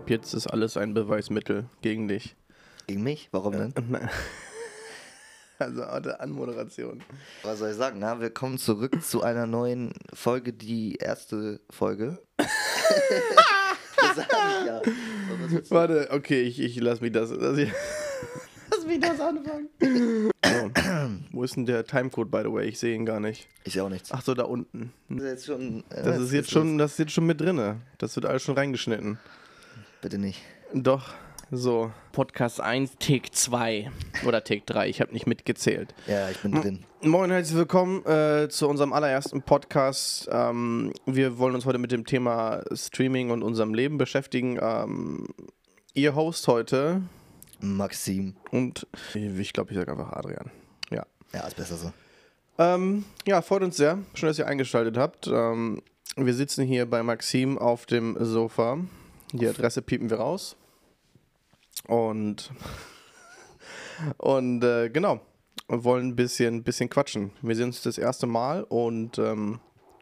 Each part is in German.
ab jetzt ist alles ein Beweismittel gegen dich. Gegen mich? Warum denn? Also eine Anmoderation. Was soll ich sagen? Na, willkommen zurück zu einer neuen Folge, die erste Folge. das sag ich ja. Warte, okay, ich, ich lass mich das. Lass, ich, lass mich das anfangen. So. Wo ist denn der Timecode, by the way? Ich sehe ihn gar nicht. Ich sehe auch nichts. Ach so, da unten. Das ist jetzt schon. äh, Das ist jetzt schon, das ist jetzt schon mit drinne. Das wird alles schon reingeschnitten. Bitte nicht. Doch. So. Podcast 1, Take 2. Oder Take 3. Ich habe nicht mitgezählt. Ja, ich bin drin. Moin, herzlich willkommen äh, zu unserem allerersten Podcast. Ähm, wir wollen uns heute mit dem Thema Streaming und unserem Leben beschäftigen. Ähm, ihr Host heute Maxim. und ich glaube, ich sage einfach Adrian. Ja. Ja, ist besser so. Ähm, ja, freut uns sehr. Schön, dass ihr eingeschaltet habt. Ähm, wir sitzen hier bei Maxim auf dem Sofa. Die Adresse piepen wir raus. Und, und äh, genau, wir wollen ein bisschen, bisschen quatschen. Wir sehen uns das erste Mal und ähm,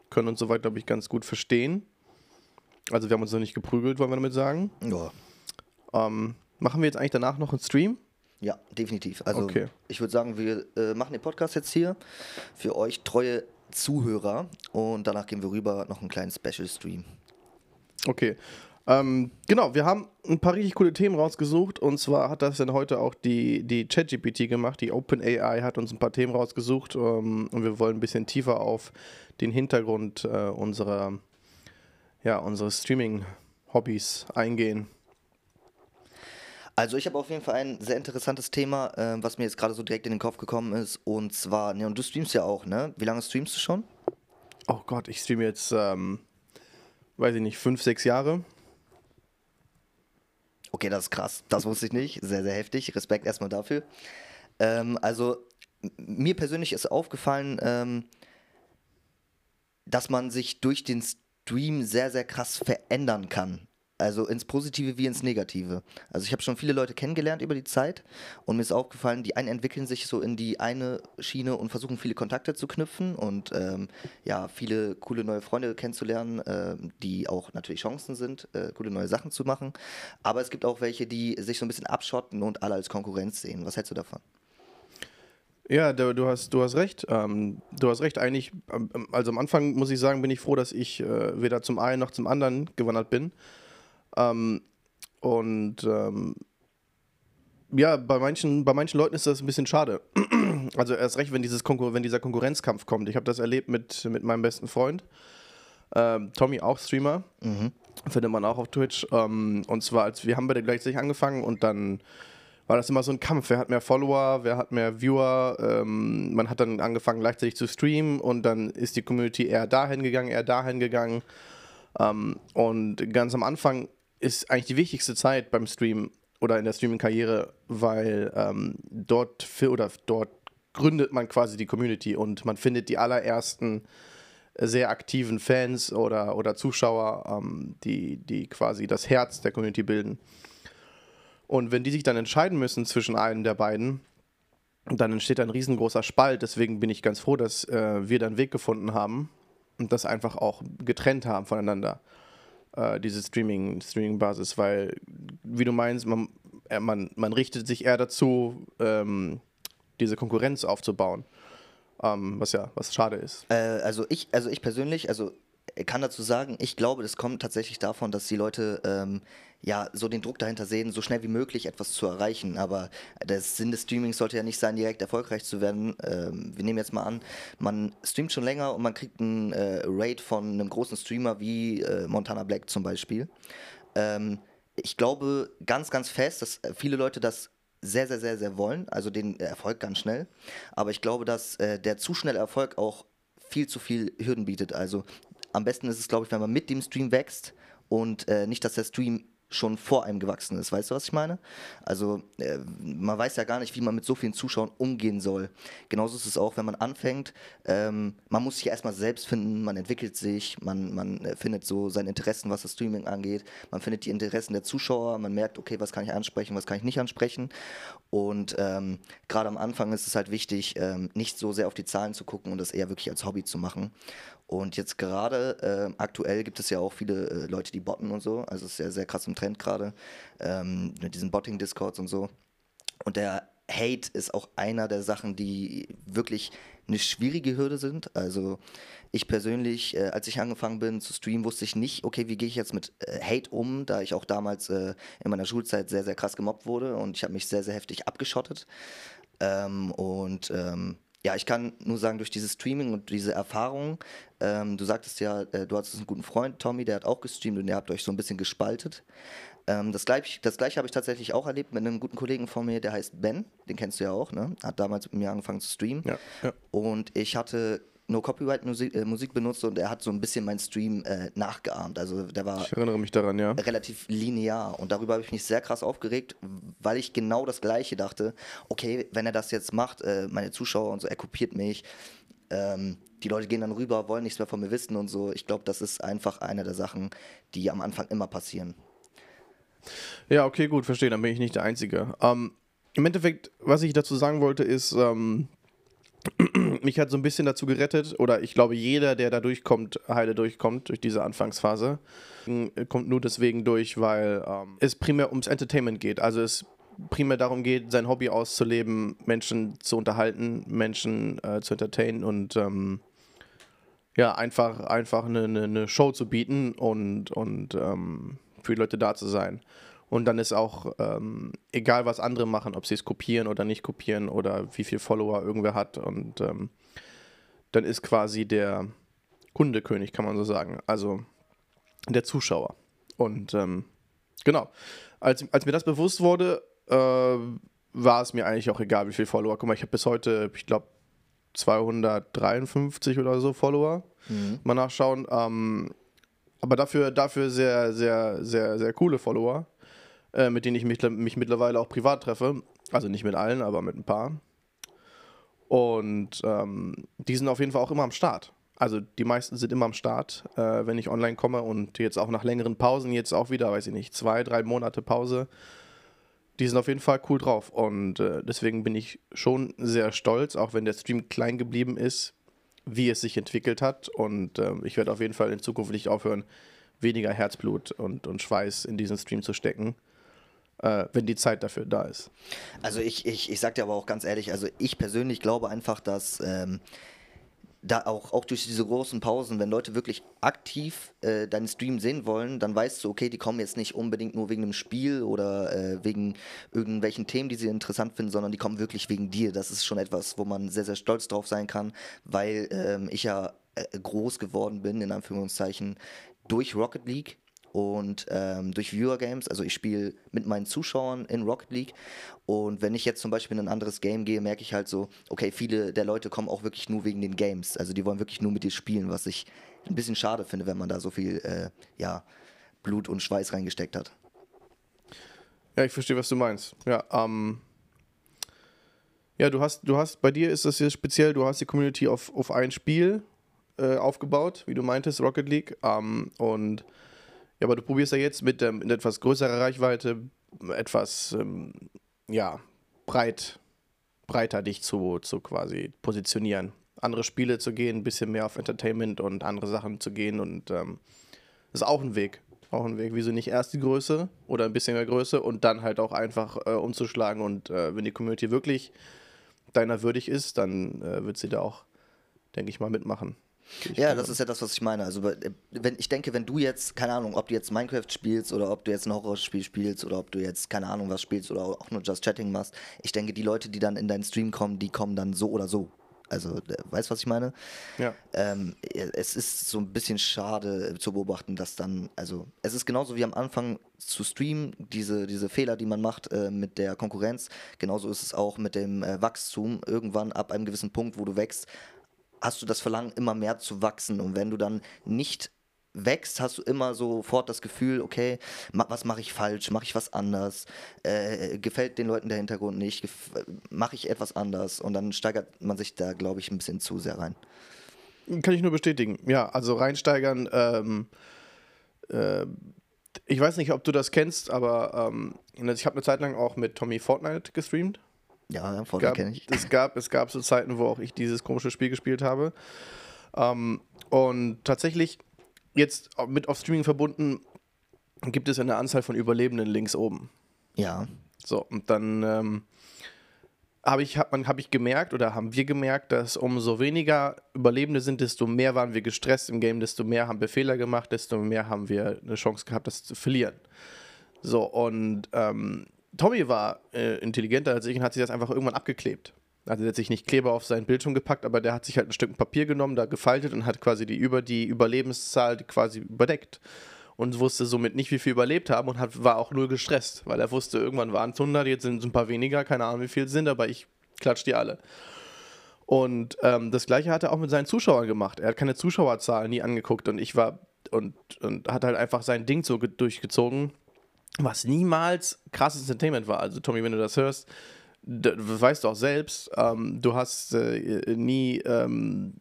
können uns soweit, glaube ich, ganz gut verstehen. Also wir haben uns noch nicht geprügelt, wollen wir damit sagen. Ja. Ähm, machen wir jetzt eigentlich danach noch einen Stream? Ja, definitiv. Also Okay. ich würde sagen, wir äh, machen den Podcast jetzt hier für euch treue Zuhörer und danach gehen wir rüber noch einen kleinen Special Stream. Okay. Ähm, genau, wir haben ein paar richtig coole Themen rausgesucht und zwar hat das dann heute auch die, die ChatGPT gemacht. Die OpenAI hat uns ein paar Themen rausgesucht ähm, und wir wollen ein bisschen tiefer auf den Hintergrund äh, unserer, ja, unseres Streaming-Hobbys eingehen. Also ich habe auf jeden Fall ein sehr interessantes Thema, äh, was mir jetzt gerade so direkt in den Kopf gekommen ist. Und zwar, ne, und du streamst ja auch, ne? Wie lange streamst du schon? Oh Gott, ich streame jetzt, ähm, weiß ich nicht, fünf, sechs Jahre. Okay, das ist krass. Das wusste ich nicht. Sehr, sehr heftig. Respekt erstmal dafür. Ähm, also, mir persönlich ist aufgefallen, ähm, dass man sich durch den Stream sehr, sehr krass verändern kann. Also ins Positive wie ins Negative. Also ich habe schon viele Leute kennengelernt über die Zeit und mir ist aufgefallen, die einen entwickeln sich so in die eine Schiene und versuchen viele Kontakte zu knüpfen und ähm, ja, viele coole neue Freunde kennenzulernen, ähm, die auch natürlich Chancen sind, äh, coole neue Sachen zu machen. Aber es gibt auch welche, die sich so ein bisschen abschotten und alle als Konkurrenz sehen. Was hältst du davon? Ja, du, du, hast, du hast recht. Ähm, du hast recht. Eigentlich, ähm, also am Anfang muss ich sagen, bin ich froh, dass ich äh, weder zum einen noch zum anderen gewandert bin. Ähm, und ähm, ja, bei manchen, bei manchen Leuten ist das ein bisschen schade. Also erst recht, wenn, dieses Konkur wenn dieser Konkurrenzkampf kommt. Ich habe das erlebt mit, mit meinem besten Freund. Ähm, Tommy, auch Streamer. Findet man auch auf Twitch. Ähm, und zwar, als wir haben beide gleichzeitig angefangen und dann war das immer so ein Kampf. Wer hat mehr Follower, wer hat mehr Viewer? Ähm, man hat dann angefangen gleichzeitig zu streamen und dann ist die Community eher dahin gegangen, eher dahin gegangen. Ähm, und ganz am Anfang ist eigentlich die wichtigste Zeit beim Stream oder in der Streaming-Karriere, weil ähm, dort fi- oder dort gründet man quasi die Community und man findet die allerersten sehr aktiven Fans oder, oder Zuschauer, ähm, die, die quasi das Herz der Community bilden. Und wenn die sich dann entscheiden müssen zwischen einem der beiden, dann entsteht ein riesengroßer Spalt. Deswegen bin ich ganz froh, dass äh, wir da einen Weg gefunden haben und das einfach auch getrennt haben voneinander, äh, diese Streaming, Streaming-Basis, weil, wie du meinst, man, äh, man, man richtet sich eher dazu, ähm, diese Konkurrenz aufzubauen. Ähm, was ja, was schade ist. Äh, also ich, also ich persönlich, also kann dazu sagen, ich glaube, das kommt tatsächlich davon, dass die Leute ähm, ja so den Druck dahinter sehen, so schnell wie möglich etwas zu erreichen. Aber der Sinn des Streamings sollte ja nicht sein, direkt erfolgreich zu werden. Ähm, wir nehmen jetzt mal an, man streamt schon länger und man kriegt einen äh, Raid von einem großen Streamer wie äh, Montana Black zum Beispiel. Ähm, ich glaube ganz, ganz fest, dass äh, viele Leute das sehr, sehr, sehr, sehr wollen, also den Erfolg ganz schnell. Aber ich glaube, dass äh, der zu schnelle Erfolg auch viel zu viel Hürden bietet. Also am besten ist es, glaube ich, wenn man mit dem Stream wächst und äh, nicht, dass der Stream schon vor einem gewachsen ist. Weißt du, was ich meine? Also äh, man weiß ja gar nicht, wie man mit so vielen Zuschauern umgehen soll. Genauso ist es auch, wenn man anfängt. Ähm, man muss sich erstmal selbst finden, man entwickelt sich, man, man äh, findet so seine Interessen, was das Streaming angeht. Man findet die Interessen der Zuschauer, man merkt, okay, was kann ich ansprechen, was kann ich nicht ansprechen. Und ähm, gerade am Anfang ist es halt wichtig, ähm, nicht so sehr auf die Zahlen zu gucken und das eher wirklich als Hobby zu machen. Und jetzt gerade äh, aktuell gibt es ja auch viele äh, Leute, die botten und so. Also es ist sehr, sehr krass im Trend gerade, ähm, mit diesen Botting-Discords und so. Und der Hate ist auch einer der Sachen, die wirklich eine schwierige Hürde sind. Also ich persönlich, äh, als ich angefangen bin zu streamen, wusste ich nicht, okay, wie gehe ich jetzt mit äh, Hate um, da ich auch damals äh, in meiner Schulzeit sehr, sehr krass gemobbt wurde und ich habe mich sehr, sehr heftig abgeschottet. Ähm, und ähm, ja, ich kann nur sagen, durch dieses Streaming und diese Erfahrung, ähm, du sagtest ja, äh, du hattest einen guten Freund, Tommy, der hat auch gestreamt und ihr habt euch so ein bisschen gespaltet. Ähm, das, gleich, das gleiche habe ich tatsächlich auch erlebt mit einem guten Kollegen von mir, der heißt Ben, den kennst du ja auch, ne? Hat damals mit mir angefangen zu streamen. Ja, ja. Und ich hatte No Copyright Musik, äh, Musik benutzt und er hat so ein bisschen meinen Stream äh, nachgeahmt. Also der war Ich erinnere mich daran, ja. relativ linear und darüber habe ich mich sehr krass aufgeregt, weil ich genau das Gleiche dachte. Okay, wenn er das jetzt macht, äh, meine Zuschauer und so, er kopiert mich. Ähm, die Leute gehen dann rüber, wollen nichts mehr von mir wissen und so. Ich glaube, das ist einfach eine der Sachen, die am Anfang immer passieren. Ja, okay, gut, verstehe, dann bin ich nicht der Einzige. Ähm, Im Endeffekt, was ich dazu sagen wollte, ist, ähm, mich hat so ein bisschen dazu gerettet, oder ich glaube, jeder, der da durchkommt, heile durchkommt, durch diese Anfangsphase, kommt nur deswegen durch, weil ähm, es primär ums Entertainment geht. Also es primär darum geht, sein Hobby auszuleben, Menschen zu unterhalten, Menschen äh, zu entertainen und ähm, ja, einfach, einfach eine, eine, Show zu bieten und, und ähm, für die Leute da zu sein. Und dann ist auch ähm, egal, was andere machen, ob sie es kopieren oder nicht kopieren oder wie viel Follower irgendwer hat. Und ähm, dann ist quasi der Kundekönig, kann man so sagen. Also der Zuschauer. Und ähm, genau, als, als mir das bewusst wurde, äh, war es mir eigentlich auch egal, wie viel Follower. Guck mal, ich habe bis heute, ich glaube, 253 oder so Follower. Mhm. Mal nachschauen. Ähm, aber dafür, dafür sehr, sehr, sehr, sehr coole Follower, äh, mit denen ich mich, mich mittlerweile auch privat treffe. Also nicht mit allen, aber mit ein paar. Und ähm, die sind auf jeden Fall auch immer am Start. Also die meisten sind immer am Start, äh, wenn ich online komme und jetzt auch nach längeren Pausen, jetzt auch wieder, weiß ich nicht, zwei, drei Monate Pause. Die sind auf jeden Fall cool drauf und äh, deswegen bin ich schon sehr stolz, auch wenn der Stream klein geblieben ist, wie es sich entwickelt hat. Und äh, ich werde auf jeden Fall in Zukunft nicht aufhören, weniger Herzblut und, und Schweiß in diesen Stream zu stecken, äh, wenn die Zeit dafür da ist. Also ich, ich, ich sag dir aber auch ganz ehrlich, also ich persönlich glaube einfach, dass ähm, da auch, auch durch diese großen Pausen, wenn Leute wirklich aktiv äh, deinen Stream sehen wollen, dann weißt du, okay, die kommen jetzt nicht unbedingt nur wegen einem Spiel oder äh, wegen irgendwelchen Themen, die sie interessant finden, sondern die kommen wirklich wegen dir. Das ist schon etwas, wo man sehr, sehr stolz drauf sein kann, weil ähm, ich ja äh, groß geworden bin, in Anführungszeichen, durch Rocket League und ähm, durch Viewer Games. Also ich spiele mit meinen Zuschauern in Rocket League und wenn ich jetzt zum Beispiel in ein anderes Game gehe, merke ich halt so, okay, viele der Leute kommen auch wirklich nur wegen den Games. Also die wollen wirklich nur mit dir spielen, was ich ein bisschen schade finde, wenn man da so viel äh, ja, Blut und Schweiß reingesteckt hat. Ja, ich verstehe, was du meinst. Ja, ähm, ja, du hast, du hast, bei dir ist das jetzt speziell, du hast die Community auf, auf ein Spiel äh, aufgebaut, wie du meintest, Rocket League. Ähm, und ja, aber du probierst ja jetzt mit, ähm, mit etwas größerer Reichweite, etwas, ähm, ja, breit, breiter dich zu, zu quasi positionieren. Andere Spiele zu gehen, ein bisschen mehr auf Entertainment und andere Sachen zu gehen und ähm, ist auch ein Weg. Auch ein Weg. Wieso nicht erst die Größe oder ein bisschen mehr Größe und dann halt auch einfach äh, umzuschlagen und äh, wenn die Community wirklich deiner würdig ist, dann äh, wird sie da auch, denke ich mal, mitmachen. Ich Ja, das ist ja das, was ich meine. Also äh, wenn ich denke, wenn du jetzt, keine Ahnung, ob du jetzt Minecraft spielst oder ob du jetzt ein Horrorspiel spielst oder ob du jetzt, keine Ahnung, was spielst oder auch nur Just Chatting machst, ich denke, die Leute, die dann in deinen Stream kommen, die kommen dann so oder so. Also, äh, weißt du, was ich meine? Ja. Ähm, es ist so ein bisschen schade äh, zu beobachten, dass dann, also es ist genauso wie am Anfang zu streamen, diese, diese Fehler, die man macht äh, mit der Konkurrenz, genauso ist es auch mit dem äh, Wachstum. Irgendwann ab einem gewissen Punkt, wo du wächst, hast du das Verlangen, immer mehr zu wachsen. Und wenn du dann nicht wächst, hast du immer sofort das Gefühl, okay, ma was mache ich falsch, mache ich was anders, äh, gefällt den Leuten der Hintergrund nicht, mache ich etwas anders und dann steigert man sich da, glaube ich, ein bisschen zu sehr rein. Kann ich nur bestätigen. Ja, also reinsteigern. Ähm, äh, ich weiß nicht, ob du das kennst, aber ähm, ich habe eine Zeit lang auch mit Tommy Fortnite gestreamt. Ja, gab, kenne ich. Es gab, es gab so Zeiten, wo auch ich dieses komische Spiel gespielt habe. Ähm, und tatsächlich jetzt mit auf Streaming verbunden, gibt es eine Anzahl von Überlebenden links oben. Ja. So, und dann ähm, habe ich, hab, hab ich gemerkt oder haben wir gemerkt, dass umso weniger Überlebende sind, desto mehr waren wir gestresst im Game, desto mehr haben wir Fehler gemacht, desto mehr haben wir eine Chance gehabt, das zu verlieren. So, und ähm, Tommy war äh, intelligenter als ich und hat sich das einfach irgendwann abgeklebt. Also der hat sich nicht Kleber auf seinen Bildschirm gepackt, aber der hat sich halt ein Stück Papier genommen, da gefaltet und hat quasi die über die Überlebenszahl quasi überdeckt. Und wusste somit nicht, wie viel überlebt haben und hat, war auch null gestresst, weil er wusste, irgendwann waren es 100, jetzt sind es ein paar weniger, keine Ahnung, wie viel es sind, aber ich klatsch die alle. Und ähm, das gleiche hat er auch mit seinen Zuschauern gemacht. Er hat keine Zuschauerzahlen nie angeguckt und ich war und, und hat halt einfach sein Ding so durchgezogen, was niemals krasses Entertainment war. Also Tommy, wenn du das hörst, das weißt du auch selbst, ähm, du hast äh, nie ähm,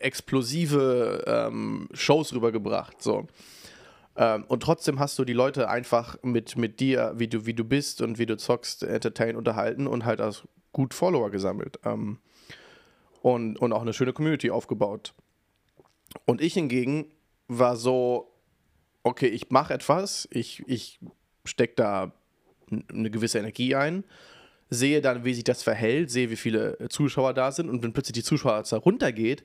explosive ähm, Shows rübergebracht. So. Ähm, und trotzdem hast du die Leute einfach mit, mit dir, wie du, wie du bist und wie du zockst, entertain, unterhalten und halt als gut Follower gesammelt. Ähm, und, und auch eine schöne Community aufgebaut. Und ich hingegen war so, okay, ich mache etwas, ich, ich stecke da eine gewisse Energie ein, sehe dann, wie sich das verhält, sehe, wie viele Zuschauer da sind und wenn plötzlich die Zuschauerzahl runtergeht,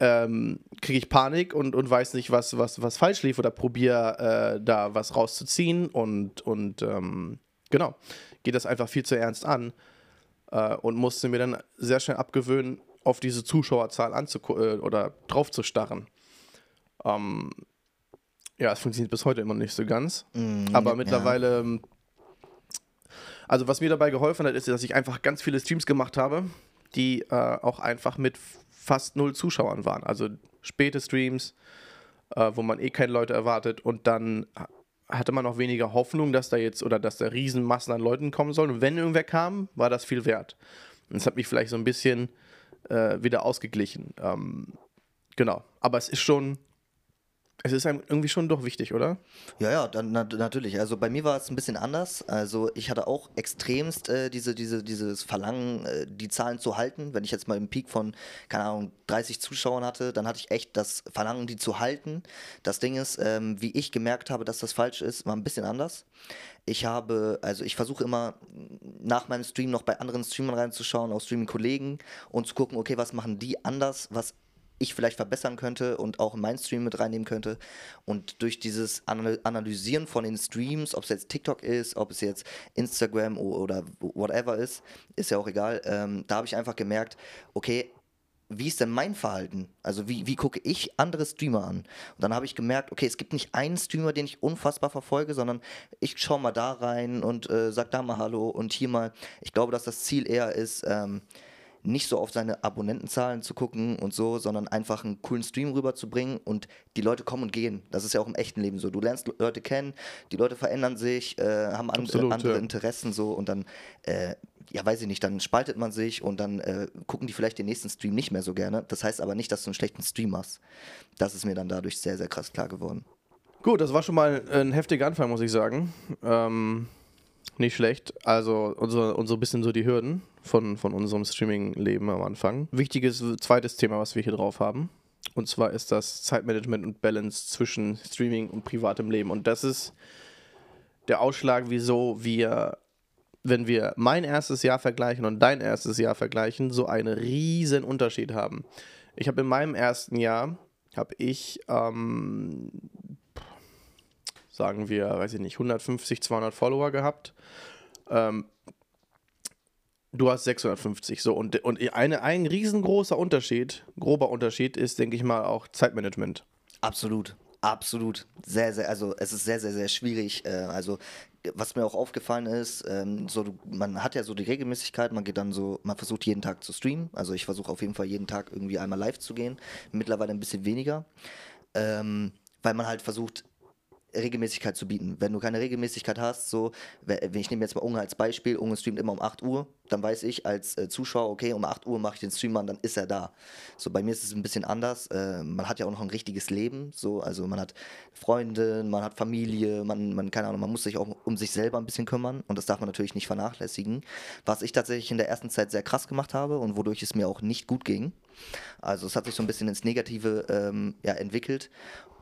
ähm, kriege ich Panik und, und weiß nicht, was, was, was falsch lief oder probiere äh, da was rauszuziehen und, und ähm, genau, geht das einfach viel zu ernst an äh, und musste mir dann sehr schnell abgewöhnen, auf diese Zuschauerzahl äh, oder drauf zu starren. Ähm, ja, es funktioniert bis heute immer nicht so ganz. Mm, aber mittlerweile, ja. Ähm, also was mir dabei geholfen hat, ist, dass ich einfach ganz viele Streams gemacht habe, die äh, auch einfach mit fast null Zuschauern waren. Also späte Streams, äh, wo man eh keine Leute erwartet und dann hatte man auch weniger Hoffnung, dass da jetzt oder dass da Riesenmassen an Leuten kommen sollen. Und wenn irgendwer kam, war das viel wert. Und das hat mich vielleicht so ein bisschen äh, wieder ausgeglichen. Ähm, genau. Aber es ist schon es ist einem irgendwie schon doch wichtig, oder? Ja, ja, dann, na, natürlich. Also bei mir war es ein bisschen anders. Also ich hatte auch extremst äh, diese, diese, dieses Verlangen, äh, die Zahlen zu halten. Wenn ich jetzt mal einen Peak von, keine Ahnung, 30 Zuschauern hatte, dann hatte ich echt das Verlangen, die zu halten. Das Ding ist, ähm, wie ich gemerkt habe, dass das falsch ist, war ein bisschen anders. Ich habe, also ich versuche immer nach meinem Stream noch bei anderen Streamern reinzuschauen, auch Streaming-Kollegen und zu gucken, okay, was machen die anders, was ich vielleicht verbessern könnte und auch in meinen Stream mit reinnehmen könnte. Und durch dieses Analysieren von den Streams, ob es jetzt TikTok ist, ob es jetzt Instagram oder whatever ist, ist ja auch egal, ähm, da habe ich einfach gemerkt, okay, wie ist denn mein Verhalten? Also wie, wie gucke ich andere Streamer an? Und dann habe ich gemerkt, okay, es gibt nicht einen Streamer, den ich unfassbar verfolge, sondern ich schaue mal da rein und äh, sag da mal Hallo und hier mal. Ich glaube, dass das Ziel eher ist, ähm, nicht so auf seine Abonnentenzahlen zu gucken und so, sondern einfach einen coolen Stream rüberzubringen und die Leute kommen und gehen. Das ist ja auch im echten Leben so. Du lernst Leute kennen, die Leute verändern sich, äh, haben and Absolut, andere ja. Interessen so und dann, äh, ja, weiß ich nicht, dann spaltet man sich und dann äh, gucken die vielleicht den nächsten Stream nicht mehr so gerne. Das heißt aber nicht, dass du einen schlechten Stream hast. Das ist mir dann dadurch sehr, sehr krass klar geworden. Gut, das war schon mal ein heftiger Anfang, muss ich sagen. Ähm, nicht schlecht. Also unser, unser bisschen so die Hürden von, von unserem Streaming-Leben am Anfang. Wichtiges zweites Thema, was wir hier drauf haben. Und zwar ist das Zeitmanagement und Balance zwischen Streaming und privatem Leben. Und das ist der Ausschlag, wieso wir, wenn wir mein erstes Jahr vergleichen und dein erstes Jahr vergleichen, so einen riesen Unterschied haben. Ich habe in meinem ersten Jahr, habe ich ähm, sagen wir, weiß ich nicht, 150, 200 Follower gehabt. Ähm, du hast 650. So, und, und eine, ein riesengroßer Unterschied, grober Unterschied ist, denke ich mal, auch Zeitmanagement. Absolut. Absolut. Sehr, sehr, also es ist sehr, sehr, sehr schwierig. Äh, also was mir auch aufgefallen ist, ähm, so, man hat ja so die Regelmäßigkeit, man geht dann so, man versucht jeden Tag zu streamen. Also ich versuche auf jeden Fall jeden Tag irgendwie einmal live zu gehen. Mittlerweile ein bisschen weniger. Ähm, weil man halt versucht, Regelmäßigkeit zu bieten. Wenn du keine Regelmäßigkeit hast, so, ich nehme jetzt mal Unge als Beispiel, Unge streamt immer um 8 Uhr, dann weiß ich als äh, Zuschauer, okay, um 8 Uhr mache ich den Stream an, dann ist er da. So, bei mir ist es ein bisschen anders. Äh, man hat ja auch noch ein richtiges Leben, so, also man hat Freunde, man hat Familie, man, man, keine Ahnung, man muss sich auch um sich selber ein bisschen kümmern und das darf man natürlich nicht vernachlässigen. Was ich tatsächlich in der ersten Zeit sehr krass gemacht habe und wodurch es mir auch nicht gut ging. Also es hat sich so ein bisschen ins Negative ähm, ja, entwickelt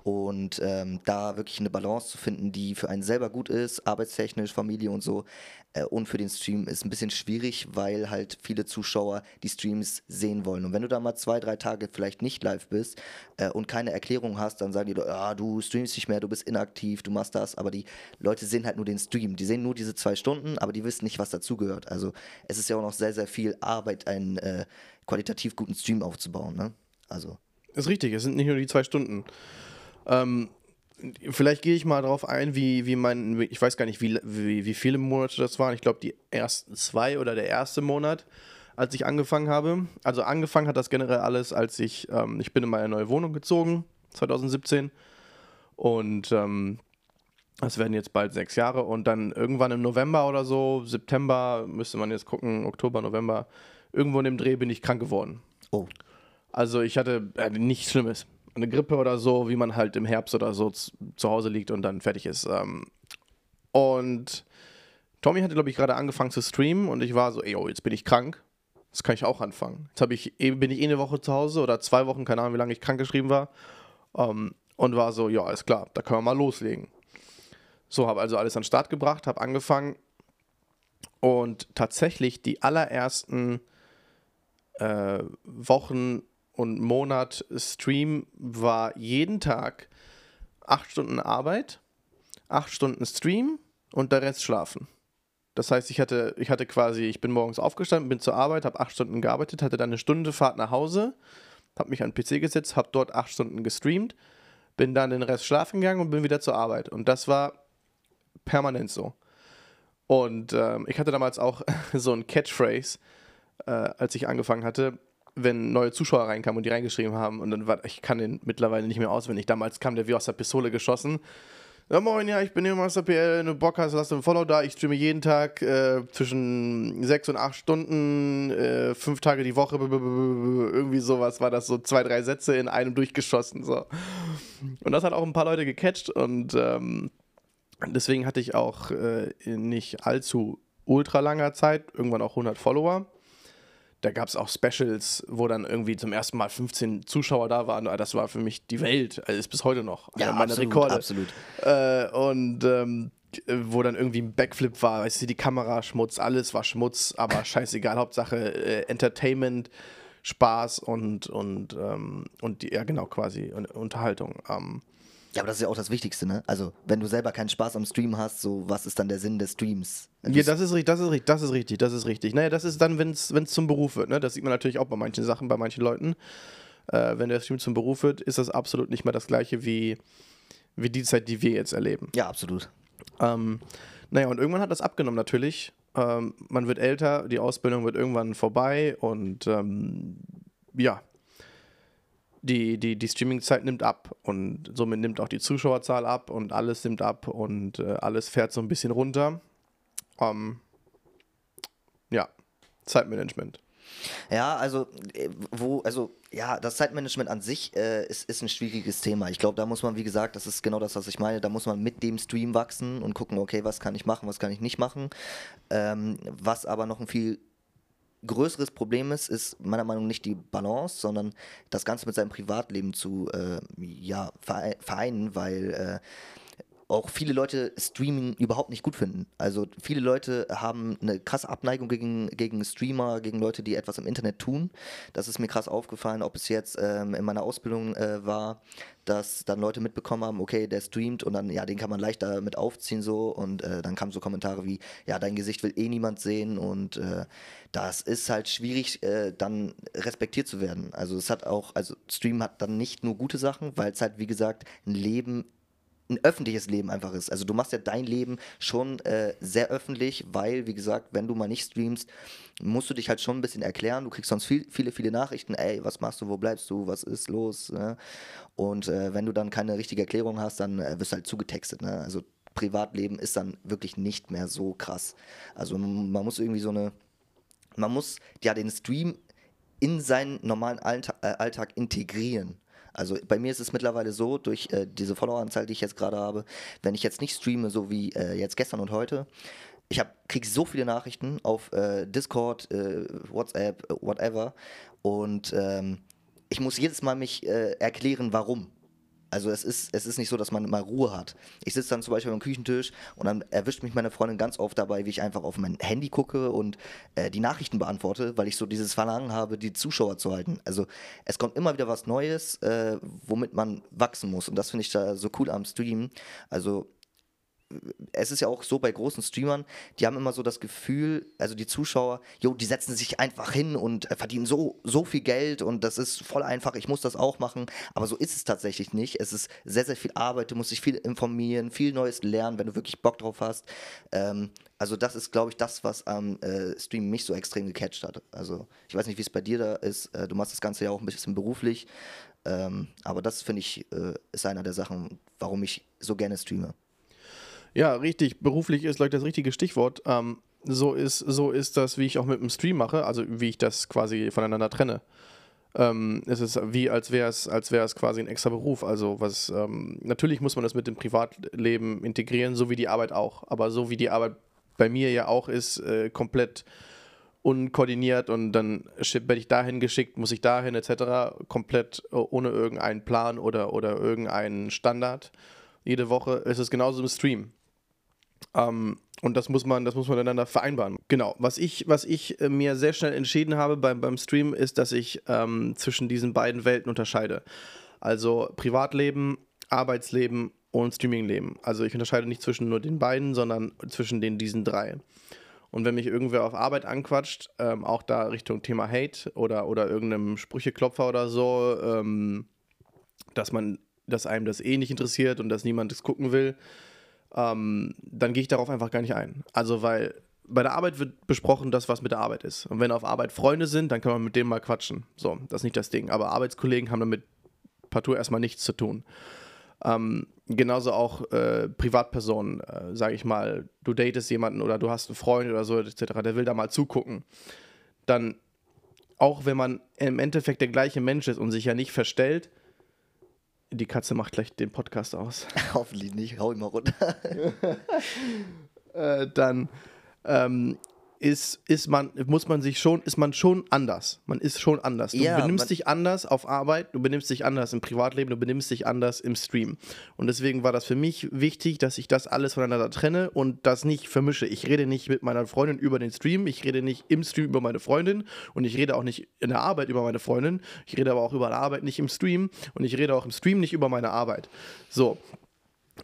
Und ähm, da wirklich eine Balance zu finden, die für einen selber gut ist, arbeitstechnisch, Familie und so, äh, und für den Stream ist ein bisschen schwierig, weil halt viele Zuschauer die Streams sehen wollen. Und wenn du da mal zwei, drei Tage vielleicht nicht live bist äh, und keine Erklärung hast, dann sagen die, ja, du streamst nicht mehr, du bist inaktiv, du machst das, aber die Leute sehen halt nur den Stream. Die sehen nur diese zwei Stunden, aber die wissen nicht, was dazugehört. Also es ist ja auch noch sehr, sehr viel Arbeit, einen äh, qualitativ guten Stream aufzubauen. Ne? Also. Ist richtig, es sind nicht nur die zwei Stunden. Ähm, Vielleicht gehe ich mal darauf ein, wie, wie mein, ich weiß gar nicht, wie, wie, wie viele Monate das waren. Ich glaube, die ersten zwei oder der erste Monat, als ich angefangen habe. Also angefangen hat das generell alles, als ich, ähm, ich bin in meine neue Wohnung gezogen, 2017. Und ähm, das werden jetzt bald sechs Jahre. Und dann irgendwann im November oder so, September, müsste man jetzt gucken, Oktober, November, irgendwo in dem Dreh bin ich krank geworden. Oh. Also ich hatte äh, nichts Schlimmes eine Grippe oder so, wie man halt im Herbst oder so zu Hause liegt und dann fertig ist. Ähm, und Tommy hatte, glaube ich, gerade angefangen zu streamen und ich war so, ey, oh, jetzt bin ich krank. Das kann ich auch anfangen. Jetzt ich, eh, bin ich eh eine Woche zu Hause oder zwei Wochen, keine Ahnung, wie lange ich krank geschrieben war. Ähm, und war so, ja, ist klar, da können wir mal loslegen. So, habe also alles an den Start gebracht, habe angefangen und tatsächlich die allerersten äh, Wochen und Monat Stream war jeden Tag acht Stunden Arbeit, acht Stunden Stream und der Rest schlafen. Das heißt, ich hatte, ich hatte quasi, ich bin morgens aufgestanden, bin zur Arbeit, habe acht Stunden gearbeitet, hatte dann eine Stunde Fahrt nach Hause, habe mich an den PC gesetzt, habe dort acht Stunden gestreamt, bin dann den Rest schlafen gegangen und bin wieder zur Arbeit. Und das war permanent so. Und ähm, ich hatte damals auch so ein Catchphrase, äh, als ich angefangen hatte wenn neue Zuschauer reinkamen und die reingeschrieben haben und dann war, ich kann den mittlerweile nicht mehr auswendig. Damals kam der wie aus der Pistole geschossen. Ja, moin, ja, ich bin hier Master PL, wenn du Bock hast, lass ein Follow da. Ich streame jeden Tag äh, zwischen sechs und acht Stunden, äh, fünf Tage die Woche, irgendwie sowas war das, so zwei, drei Sätze in einem durchgeschossen. So. Und das hat auch ein paar Leute gecatcht und ähm, deswegen hatte ich auch äh, nicht allzu ultra langer Zeit, irgendwann auch 100 Follower da gab es auch Specials, wo dann irgendwie zum ersten Mal 15 Zuschauer da waren. Das war für mich die Welt. Also ist bis heute noch ja, meine absolut, Rekorde. Absolut. Äh, und ähm, wo dann irgendwie ein Backflip war, weißt du, die Kamera Schmutz, alles war Schmutz, aber scheißegal. Hauptsache äh, Entertainment, Spaß und, und, ähm, und die, ja genau, quasi Unterhaltung. Ähm, ja, aber das ist ja auch das Wichtigste, ne? Also, wenn du selber keinen Spaß am Stream hast, so, was ist dann der Sinn des Streams? Ja, das ist richtig, das ist richtig, das ist richtig, das ist richtig. Naja, das ist dann, wenn es zum Beruf wird, ne? Das sieht man natürlich auch bei manchen Sachen, bei manchen Leuten. Äh, wenn der Stream zum Beruf wird, ist das absolut nicht mehr das gleiche wie, wie die Zeit, die wir jetzt erleben. Ja, absolut. Ähm, naja, und irgendwann hat das abgenommen natürlich. Ähm, man wird älter, die Ausbildung wird irgendwann vorbei und ähm, ja, die, die, die Streaming-Zeit nimmt ab und somit nimmt auch die Zuschauerzahl ab und alles nimmt ab und äh, alles fährt so ein bisschen runter. Ähm, ja, Zeitmanagement. Ja, also äh, wo, also ja, das Zeitmanagement an sich äh, ist, ist ein schwieriges Thema. Ich glaube, da muss man, wie gesagt, das ist genau das, was ich meine, da muss man mit dem Stream wachsen und gucken, okay, was kann ich machen, was kann ich nicht machen. Ähm, was aber noch ein viel größeres Problem ist, ist meiner Meinung nach nicht die Balance, sondern das Ganze mit seinem Privatleben zu äh, ja, vereinen, weil äh, auch viele Leute Streaming überhaupt nicht gut finden. Also viele Leute haben eine krasse Abneigung gegen, gegen Streamer, gegen Leute, die etwas im Internet tun. Das ist mir krass aufgefallen, ob es jetzt ähm, in meiner Ausbildung äh, war, dass dann Leute mitbekommen haben, okay, der streamt und dann, ja, den kann man leichter mit aufziehen so und äh, dann kamen so Kommentare wie, ja, dein Gesicht will eh niemand sehen und äh, das ist halt schwierig, äh, dann respektiert zu werden. Also es hat auch, also Stream hat dann nicht nur gute Sachen, weil es halt, wie gesagt, ein Leben ein öffentliches Leben einfach ist. Also du machst ja dein Leben schon äh, sehr öffentlich, weil, wie gesagt, wenn du mal nicht streamst, musst du dich halt schon ein bisschen erklären. Du kriegst sonst viel, viele, viele Nachrichten, ey, was machst du, wo bleibst du, was ist los? Ne? Und äh, wenn du dann keine richtige Erklärung hast, dann äh, wirst du halt zugetextet. Ne? Also Privatleben ist dann wirklich nicht mehr so krass. Also man muss irgendwie so eine, man muss ja den Stream in seinen normalen Alltag, äh, Alltag integrieren. Also bei mir ist es mittlerweile so, durch äh, diese Followeranzahl, die ich jetzt gerade habe, wenn ich jetzt nicht streame, so wie äh, jetzt gestern und heute, ich kriege so viele Nachrichten auf äh, Discord, äh, WhatsApp, whatever. Und ähm, ich muss jedes Mal mich äh, erklären, warum. Also es ist, es ist nicht so, dass man mal Ruhe hat. Ich sitze dann zum Beispiel am Küchentisch und dann erwischt mich meine Freundin ganz oft dabei, wie ich einfach auf mein Handy gucke und äh, die Nachrichten beantworte, weil ich so dieses Verlangen habe, die Zuschauer zu halten. Also es kommt immer wieder was Neues, äh, womit man wachsen muss. Und das finde ich da so cool am Stream. Also es ist ja auch so bei großen Streamern, die haben immer so das Gefühl, also die Zuschauer, jo, die setzen sich einfach hin und äh, verdienen so, so viel Geld und das ist voll einfach, ich muss das auch machen. Aber so ist es tatsächlich nicht. Es ist sehr, sehr viel Arbeit, du musst dich viel informieren, viel Neues lernen, wenn du wirklich Bock drauf hast. Ähm, also das ist, glaube ich, das, was am äh, Stream mich so extrem gecatcht hat. Also ich weiß nicht, wie es bei dir da ist. Äh, du machst das Ganze ja auch ein bisschen beruflich. Ähm, aber das, finde ich, äh, ist einer der Sachen, warum ich so gerne streame. Ja, richtig. Beruflich ist, glaube ich, das richtige Stichwort. Ähm, so, ist, so ist das, wie ich auch mit dem Stream mache, also wie ich das quasi voneinander trenne. Ähm, es ist wie, als wäre es als wär quasi ein extra Beruf. Also was, ähm, natürlich muss man das mit dem Privatleben integrieren, so wie die Arbeit auch. Aber so wie die Arbeit bei mir ja auch ist, äh, komplett unkoordiniert und dann werde ich dahin geschickt, muss ich dahin etc. komplett äh, ohne irgendeinen Plan oder, oder irgendeinen Standard. Jede Woche ist es genauso im Stream. Ähm, und das muss man, das muss man miteinander vereinbaren. Genau. Was ich, was ich äh, mir sehr schnell entschieden habe beim, beim Stream, ist, dass ich ähm, zwischen diesen beiden Welten unterscheide. Also Privatleben, Arbeitsleben und Streamingleben. Also ich unterscheide nicht zwischen nur den beiden, sondern zwischen den diesen drei. Und wenn mich irgendwer auf Arbeit anquatscht, ähm, auch da Richtung Thema Hate oder, oder irgendeinem Sprücheklopfer oder so, ähm, dass man, dass einem das eh nicht interessiert und dass niemand das gucken will, ähm, dann gehe ich darauf einfach gar nicht ein. Also, weil bei der Arbeit wird besprochen, das, was mit der Arbeit ist. Und wenn auf Arbeit Freunde sind, dann kann man mit denen mal quatschen. So, das ist nicht das Ding. Aber Arbeitskollegen haben damit partout erstmal nichts zu tun. Ähm, genauso auch äh, Privatpersonen, äh, sage ich mal, du datest jemanden oder du hast einen Freund oder so, etc., der will da mal zugucken. Dann, auch wenn man im Endeffekt der gleiche Mensch ist und sich ja nicht verstellt, die Katze macht gleich den Podcast aus. Hoffentlich nicht, hau mal runter. äh, dann ähm, ist, ist man, muss man sich schon, ist man schon anders. Man ist schon anders. Du ja, benimmst dich anders auf Arbeit, du benimmst dich anders im Privatleben, du benimmst dich anders im Stream. Und deswegen war das für mich wichtig, dass ich das alles voneinander trenne und das nicht vermische. Ich rede nicht mit meiner Freundin über den Stream, ich rede nicht im Stream über meine Freundin und ich rede auch nicht in der Arbeit über meine Freundin. Ich rede aber auch über die Arbeit nicht im Stream und ich rede auch im Stream nicht über meine Arbeit. So,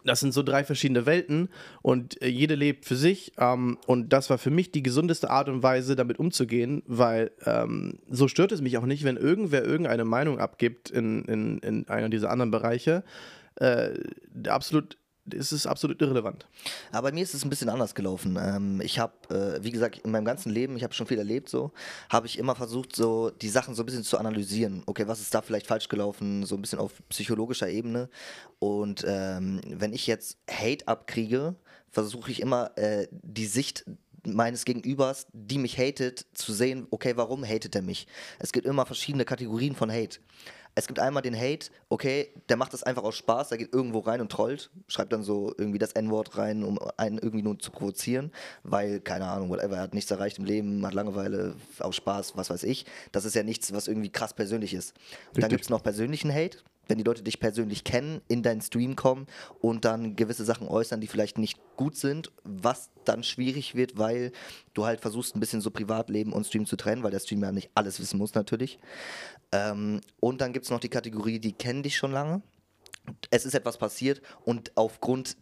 das sind so drei verschiedene Welten und äh, jede lebt für sich. Ähm, und das war für mich die gesundeste Art und Weise, damit umzugehen, weil ähm, so stört es mich auch nicht, wenn irgendwer irgendeine Meinung abgibt in, in, in einer dieser anderen Bereiche. Äh, absolut ist es absolut irrelevant. Aber bei mir ist es ein bisschen anders gelaufen. Ähm, ich habe, äh, wie gesagt, in meinem ganzen Leben, ich habe schon viel erlebt, so, habe ich immer versucht, so die Sachen so ein bisschen zu analysieren. Okay, was ist da vielleicht falsch gelaufen, so ein bisschen auf psychologischer Ebene. Und ähm, wenn ich jetzt Hate abkriege, versuche ich immer äh, die Sicht meines Gegenübers, die mich hatet, zu sehen, okay, warum hatet er mich? Es gibt immer verschiedene Kategorien von Hate. Es gibt einmal den Hate, okay, der macht das einfach aus Spaß, der geht irgendwo rein und trollt, schreibt dann so irgendwie das N-Wort rein, um einen irgendwie nur zu provozieren, weil, keine Ahnung, whatever, er hat nichts erreicht im Leben, hat Langeweile, aus Spaß, was weiß ich. Das ist ja nichts, was irgendwie krass persönlich ist. Und dann gibt es noch persönlichen Hate, wenn die Leute dich persönlich kennen, in deinen Stream kommen und dann gewisse Sachen äußern, die vielleicht nicht gut sind, was dann schwierig wird, weil du halt versuchst, ein bisschen so Privatleben und Stream zu trennen, weil der Stream ja nicht alles wissen muss natürlich. Ähm, und dann gibt es noch die Kategorie, die kennen dich schon lange. Es ist etwas passiert und aufgrund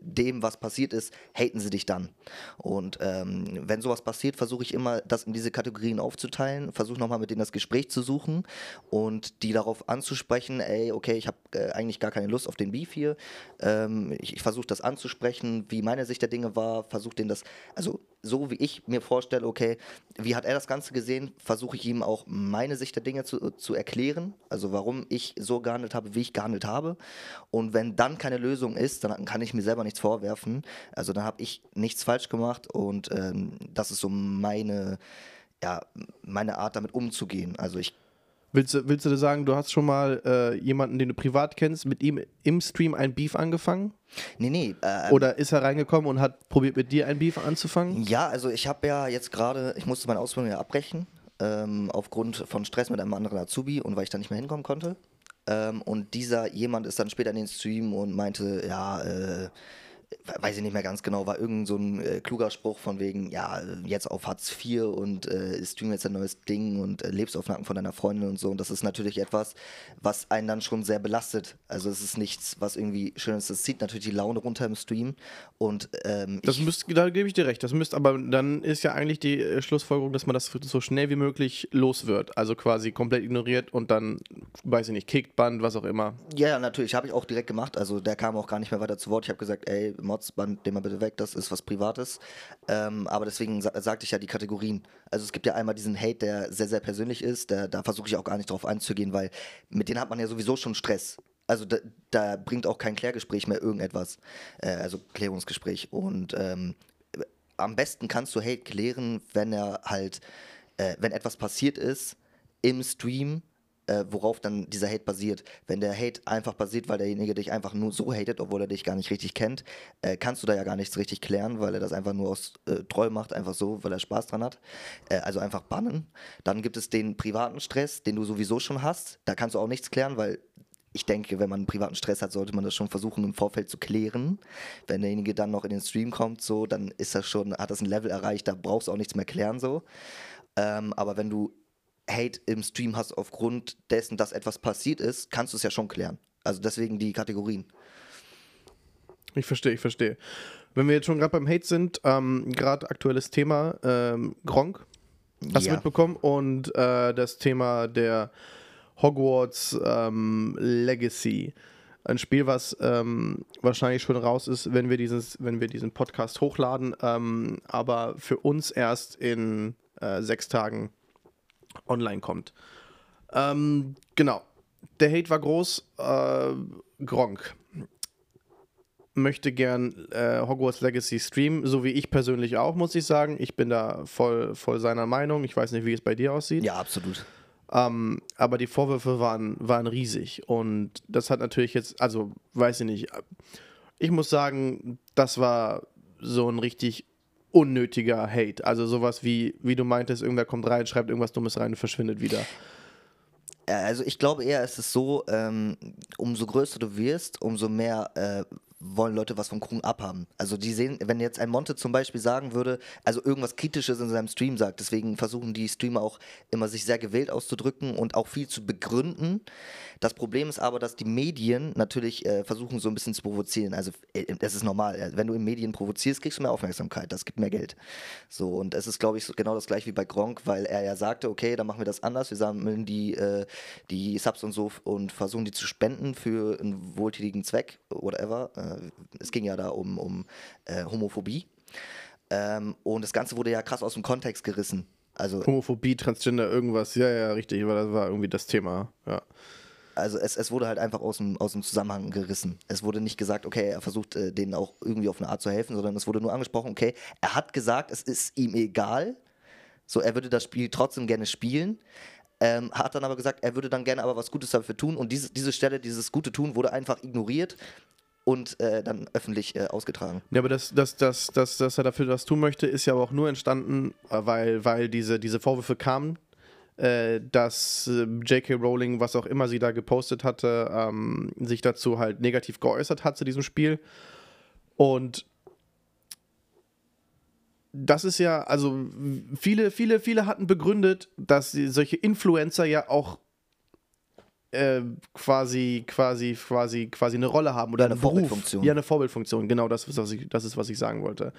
dem, was passiert ist, haten sie dich dann. Und ähm, wenn sowas passiert, versuche ich immer, das in diese Kategorien aufzuteilen, versuche nochmal mit denen das Gespräch zu suchen und die darauf anzusprechen, ey, okay, ich habe äh, eigentlich gar keine Lust auf den Beef hier. Ähm, ich, ich versuche das anzusprechen, wie meine Sicht der Dinge war, versuche denen das, also so wie ich mir vorstelle, okay, wie hat er das Ganze gesehen, versuche ich ihm auch meine Sicht der Dinge zu, zu erklären, also warum ich so gehandelt habe, wie ich gehandelt habe. Und wenn dann keine Lösung ist, dann kann ich mir selber nichts vorwerfen. Also dann habe ich nichts falsch gemacht und ähm, das ist so meine, ja, meine Art, damit umzugehen. Also ich Willst du, willst du sagen, du hast schon mal äh, jemanden, den du privat kennst, mit ihm im Stream ein Beef angefangen? Nee, nee. Äh, Oder ist er reingekommen und hat probiert, mit dir ein Beef anzufangen? Ja, also ich habe ja jetzt gerade, ich musste meine Ausbildung ja abbrechen, ähm, aufgrund von Stress mit einem anderen Azubi und weil ich da nicht mehr hinkommen konnte. Ähm, und dieser jemand ist dann später in den Stream und meinte, ja, äh, weiß ich nicht mehr ganz genau, war irgend so ein äh, kluger Spruch von wegen, ja, jetzt auf Hartz IV und äh, Stream jetzt ein neues Ding und äh, lebst auf Nacken von deiner Freundin und so. Und das ist natürlich etwas, was einen dann schon sehr belastet. Also es ist nichts, was irgendwie schön ist. Das zieht natürlich die Laune runter im Stream. Und ähm, das müsst, da gebe ich dir recht. Das müsste, aber dann ist ja eigentlich die äh, Schlussfolgerung, dass man das so schnell wie möglich los wird. Also quasi komplett ignoriert und dann, weiß ich nicht, kickt, Band, was auch immer. Ja, natürlich, habe ich auch direkt gemacht. Also der kam auch gar nicht mehr weiter zu Wort. Ich habe gesagt, ey, Mods, band den mal bitte weg, das ist was Privates. Ähm, aber deswegen sa sagte ich ja die Kategorien. Also es gibt ja einmal diesen Hate, der sehr, sehr persönlich ist, der, da versuche ich auch gar nicht drauf einzugehen, weil mit denen hat man ja sowieso schon Stress. Also da, da bringt auch kein Klärgespräch mehr irgendetwas. Äh, also Klärungsgespräch. Und ähm, am besten kannst du Hate klären, wenn er halt, äh, wenn etwas passiert ist im Stream, äh, worauf dann dieser Hate basiert. Wenn der Hate einfach basiert, weil derjenige dich einfach nur so hatet, obwohl er dich gar nicht richtig kennt, äh, kannst du da ja gar nichts richtig klären, weil er das einfach nur aus äh, Troll macht, einfach so, weil er Spaß dran hat. Äh, also einfach bannen. Dann gibt es den privaten Stress, den du sowieso schon hast. Da kannst du auch nichts klären, weil ich denke, wenn man einen privaten Stress hat, sollte man das schon versuchen im Vorfeld zu klären. Wenn derjenige dann noch in den Stream kommt, so, dann ist das schon, hat das ein Level erreicht, da brauchst du auch nichts mehr klären, so. Ähm, aber wenn du Hate im Stream hast aufgrund dessen, dass etwas passiert ist, kannst du es ja schon klären. Also deswegen die Kategorien. Ich verstehe, ich verstehe. Wenn wir jetzt schon gerade beim Hate sind, ähm, gerade aktuelles Thema, ähm, Gronk, hast ja. du mitbekommen? Und äh, das Thema der Hogwarts ähm, Legacy. Ein Spiel, was ähm, wahrscheinlich schon raus ist, wenn wir, dieses, wenn wir diesen Podcast hochladen, ähm, aber für uns erst in äh, sechs Tagen online kommt. Ähm, genau. Der Hate war groß. Äh, Gronk möchte gern äh, Hogwarts Legacy streamen, so wie ich persönlich auch, muss ich sagen. Ich bin da voll, voll seiner Meinung. Ich weiß nicht, wie es bei dir aussieht. Ja, absolut. Ähm, aber die Vorwürfe waren, waren riesig. Und das hat natürlich jetzt, also weiß ich nicht. Ich muss sagen, das war so ein richtig unnötiger Hate. Also sowas wie, wie du meintest, irgendwer kommt rein, schreibt irgendwas Dummes rein und verschwindet wieder. Also ich glaube eher, es ist so, ähm, umso größer du wirst, umso mehr äh, wollen Leute was vom Kuchen abhaben. Also die sehen, wenn jetzt ein Monte zum Beispiel sagen würde, also irgendwas Kritisches in seinem Stream sagt, deswegen versuchen die Streamer auch immer sich sehr gewählt auszudrücken und auch viel zu begründen. Das Problem ist aber, dass die Medien natürlich äh, versuchen so ein bisschen zu provozieren. Also äh, das ist normal. Wenn du in Medien provozierst, kriegst du mehr Aufmerksamkeit. Das gibt mehr Geld. So und es ist, glaube ich, so genau das gleiche wie bei Gronk, weil er ja sagte, okay, dann machen wir das anders. Wir sammeln die, äh, die Subs und so und versuchen die zu spenden für einen wohltätigen Zweck, whatever. Äh, es ging ja da um, um äh, Homophobie. Ähm, und das Ganze wurde ja krass aus dem Kontext gerissen. Also, Homophobie, Transgender, irgendwas, ja, ja, richtig, weil das war irgendwie das Thema, ja. Also es, es wurde halt einfach aus dem, aus dem Zusammenhang gerissen. Es wurde nicht gesagt, okay, er versucht äh, denen auch irgendwie auf eine Art zu helfen, sondern es wurde nur angesprochen, okay, er hat gesagt, es ist ihm egal, so er würde das Spiel trotzdem gerne spielen, ähm, hat dann aber gesagt, er würde dann gerne aber was Gutes dafür tun und diese, diese Stelle, dieses gute Tun wurde einfach ignoriert und äh, dann öffentlich äh, ausgetragen. Ja, aber das, das, das, das, dass er dafür was tun möchte, ist ja auch nur entstanden, äh, weil, weil diese, diese Vorwürfe kamen, äh, dass äh, J.K. Rowling, was auch immer sie da gepostet hatte, ähm, sich dazu halt negativ geäußert hat zu diesem Spiel. Und das ist ja, also viele, viele, viele hatten begründet, dass solche Influencer ja auch äh, quasi, quasi, quasi, quasi eine Rolle haben oder eine Vorbildfunktion. Ja, eine Vorbildfunktion, genau, das ist, was ich, das ist, was ich sagen wollte.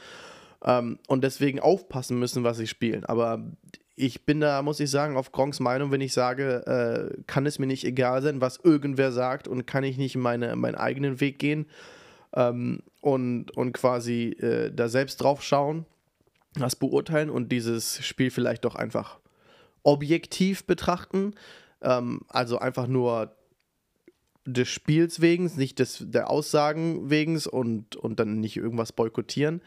Ähm, und deswegen aufpassen müssen, was sie spielen. Aber ich bin da, muss ich sagen, auf Gronks Meinung, wenn ich sage, äh, kann es mir nicht egal sein, was irgendwer sagt und kann ich nicht meine, meinen eigenen Weg gehen ähm, und, und quasi äh, da selbst drauf schauen, das beurteilen und dieses Spiel vielleicht doch einfach objektiv betrachten ähm, also einfach nur des Spiels wegen, nicht des, der Aussagen wegen und, und dann nicht irgendwas boykottieren.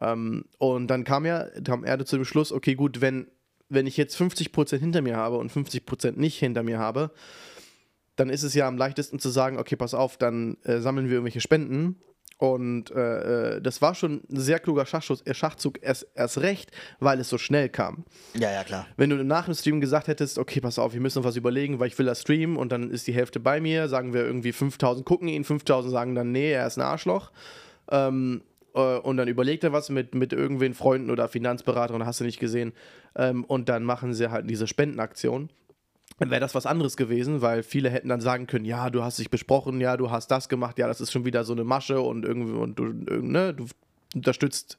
Ähm, und dann kam, ja, kam er zu dem Schluss, okay, gut, wenn, wenn ich jetzt 50% hinter mir habe und 50% nicht hinter mir habe, dann ist es ja am leichtesten zu sagen, okay, pass auf, dann äh, sammeln wir irgendwelche Spenden Und äh, äh, das war schon ein sehr kluger Schachschuss, äh, Schachzug, erst, erst recht, weil es so schnell kam. Ja, ja, klar. Wenn du nach dem Stream gesagt hättest, okay, pass auf, wir müssen noch was überlegen, weil ich will das streamen und dann ist die Hälfte bei mir, sagen wir irgendwie 5000 gucken ihn, 5000 sagen dann, nee, er ist ein Arschloch. Ähm, äh, und dann überlegt er was mit, mit irgendwen Freunden oder Finanzberatern, hast du nicht gesehen. Ähm, und dann machen sie halt diese Spendenaktion wäre das was anderes gewesen, weil viele hätten dann sagen können, ja, du hast dich besprochen, ja, du hast das gemacht, ja, das ist schon wieder so eine Masche und irgendwie und du, ne, du unterstützt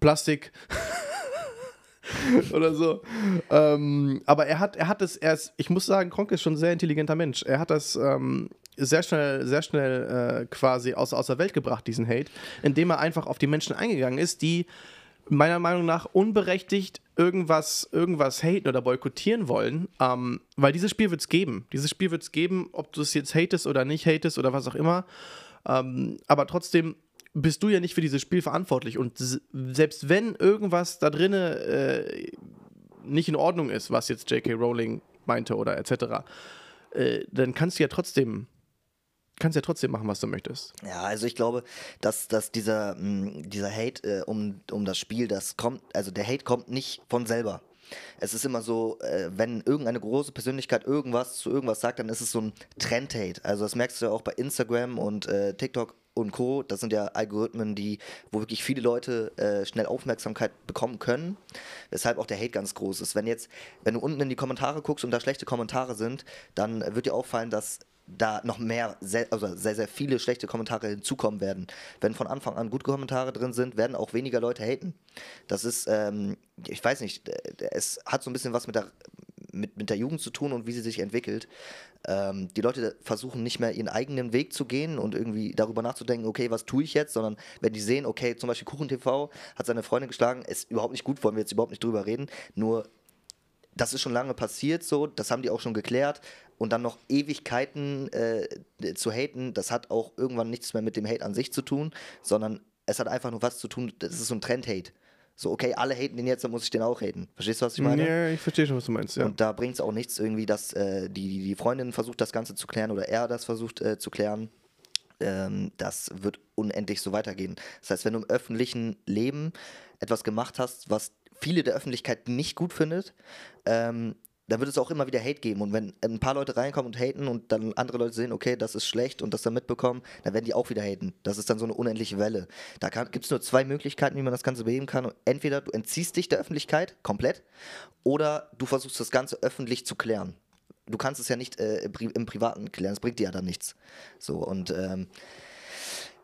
Plastik oder so. Ähm, aber er hat, er hat es, er ist, ich muss sagen, Kronk ist schon ein sehr intelligenter Mensch. Er hat das ähm, sehr schnell, sehr schnell äh, quasi aus, aus der Welt gebracht, diesen Hate, indem er einfach auf die Menschen eingegangen ist, die meiner Meinung nach unberechtigt irgendwas, irgendwas haten oder boykottieren wollen, ähm, weil dieses Spiel wird es geben. Dieses Spiel wird es geben, ob du es jetzt hatest oder nicht hatest oder was auch immer. Ähm, aber trotzdem bist du ja nicht für dieses Spiel verantwortlich. Und selbst wenn irgendwas da drinne äh, nicht in Ordnung ist, was jetzt J.K. Rowling meinte oder etc., äh, dann kannst du ja trotzdem kannst ja trotzdem machen, was du möchtest. Ja, also ich glaube, dass, dass dieser, mm, dieser Hate äh, um, um das Spiel, das kommt, also der Hate kommt nicht von selber. Es ist immer so, äh, wenn irgendeine große Persönlichkeit irgendwas zu irgendwas sagt, dann ist es so ein Trend-Hate. Also das merkst du ja auch bei Instagram und äh, TikTok und Co. Das sind ja Algorithmen, die, wo wirklich viele Leute äh, schnell Aufmerksamkeit bekommen können, weshalb auch der Hate ganz groß ist. Wenn jetzt, wenn du unten in die Kommentare guckst und da schlechte Kommentare sind, dann wird dir auffallen, dass da noch mehr, sehr, also sehr, sehr viele schlechte Kommentare hinzukommen werden. Wenn von Anfang an gute Kommentare drin sind, werden auch weniger Leute haten. Das ist, ähm, ich weiß nicht, es hat so ein bisschen was mit der, mit, mit der Jugend zu tun und wie sie sich entwickelt. Ähm, die Leute versuchen nicht mehr ihren eigenen Weg zu gehen und irgendwie darüber nachzudenken, okay, was tue ich jetzt, sondern wenn die sehen, okay, zum Beispiel KuchenTV hat seine Freundin geschlagen, ist überhaupt nicht gut, wollen wir jetzt überhaupt nicht drüber reden, nur das ist schon lange passiert so, das haben die auch schon geklärt und dann noch Ewigkeiten äh, zu haten, das hat auch irgendwann nichts mehr mit dem Hate an sich zu tun, sondern es hat einfach nur was zu tun, das ist so ein Trend-Hate. So, okay, alle haten den jetzt, dann muss ich den auch haten. Verstehst du, was ich meine? Ja, ich verstehe schon, was du meinst, ja. Und da bringt es auch nichts irgendwie, dass äh, die, die Freundin versucht, das Ganze zu klären oder er das versucht äh, zu klären. Ähm, das wird unendlich so weitergehen. Das heißt, wenn du im öffentlichen Leben etwas gemacht hast, was viele der Öffentlichkeit nicht gut findet, ähm, da wird es auch immer wieder Hate geben. Und wenn ein paar Leute reinkommen und haten und dann andere Leute sehen, okay, das ist schlecht und das dann mitbekommen, dann werden die auch wieder haten. Das ist dann so eine unendliche Welle. Da gibt es nur zwei Möglichkeiten, wie man das Ganze beheben kann. Entweder du entziehst dich der Öffentlichkeit komplett oder du versuchst das Ganze öffentlich zu klären. Du kannst es ja nicht äh, im Privaten klären, das bringt dir ja dann nichts. So und ähm,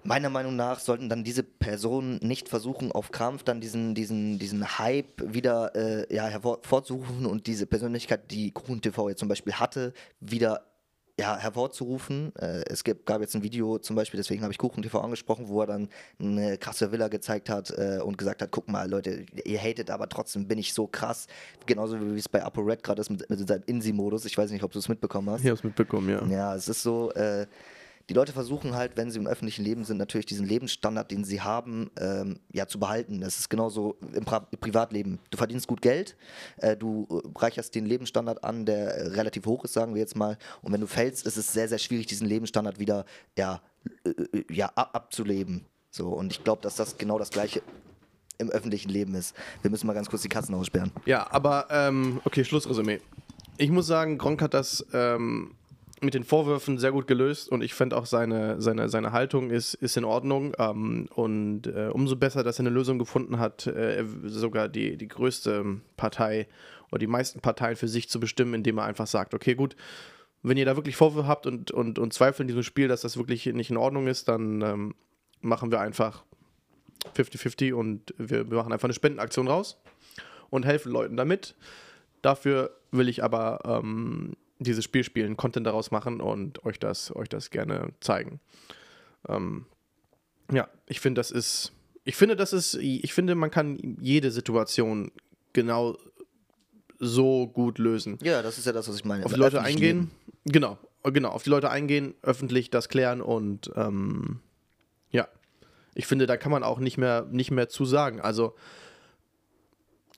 Meiner Meinung nach sollten dann diese Personen nicht versuchen, auf Krampf dann diesen, diesen, diesen Hype wieder äh, ja, hervorzurufen und diese Persönlichkeit, die Kuchen TV jetzt zum Beispiel hatte, wieder ja, hervorzurufen. Äh, es gibt, gab jetzt ein Video zum Beispiel, deswegen habe ich Kuchen TV angesprochen, wo er dann eine krasse Villa gezeigt hat äh, und gesagt hat, guck mal, Leute, ihr hatet, aber trotzdem bin ich so krass. Genauso wie es bei Upper Red gerade ist mit, mit seinem Insi-Modus. Ich weiß nicht, ob du es mitbekommen hast. Ich habe es mitbekommen, ja. Ja, es ist so, äh, die Leute versuchen halt, wenn sie im öffentlichen Leben sind, natürlich diesen Lebensstandard, den sie haben, ähm, ja, zu behalten. Das ist genauso im pra Privatleben. Du verdienst gut Geld, äh, du reicherst den Lebensstandard an, der relativ hoch ist, sagen wir jetzt mal. Und wenn du fällst, ist es sehr, sehr schwierig, diesen Lebensstandard wieder ja, äh, äh ja, abzuleben. So, und ich glaube, dass das genau das Gleiche im öffentlichen Leben ist. Wir müssen mal ganz kurz die Katzen aussperren. Ja, aber ähm, okay, Schlussresümee. Ich muss sagen, Gronk hat das ähm, mit den Vorwürfen sehr gut gelöst und ich finde auch seine, seine, seine Haltung ist, ist in Ordnung. Ähm, und äh, umso besser, dass er eine Lösung gefunden hat, äh, sogar die, die größte Partei oder die meisten Parteien für sich zu bestimmen, indem er einfach sagt, okay, gut, wenn ihr da wirklich Vorwürfe habt und, und, und Zweifel in diesem Spiel, dass das wirklich nicht in Ordnung ist, dann ähm, machen wir einfach 50-50 und wir, wir machen einfach eine Spendenaktion raus und helfen Leuten damit. Dafür will ich aber ähm, dieses Spiel spielen, Content daraus machen und euch das, euch das gerne zeigen. Ähm, ja, ich finde, das ist, ich finde, das ist, ich finde, man kann jede Situation genau so gut lösen. Ja, das ist ja das, was ich meine. Auf die Leute eingehen, Leben. genau, genau, auf die Leute eingehen, öffentlich das klären und ähm, ja, ich finde, da kann man auch nicht mehr, nicht mehr zu sagen. Also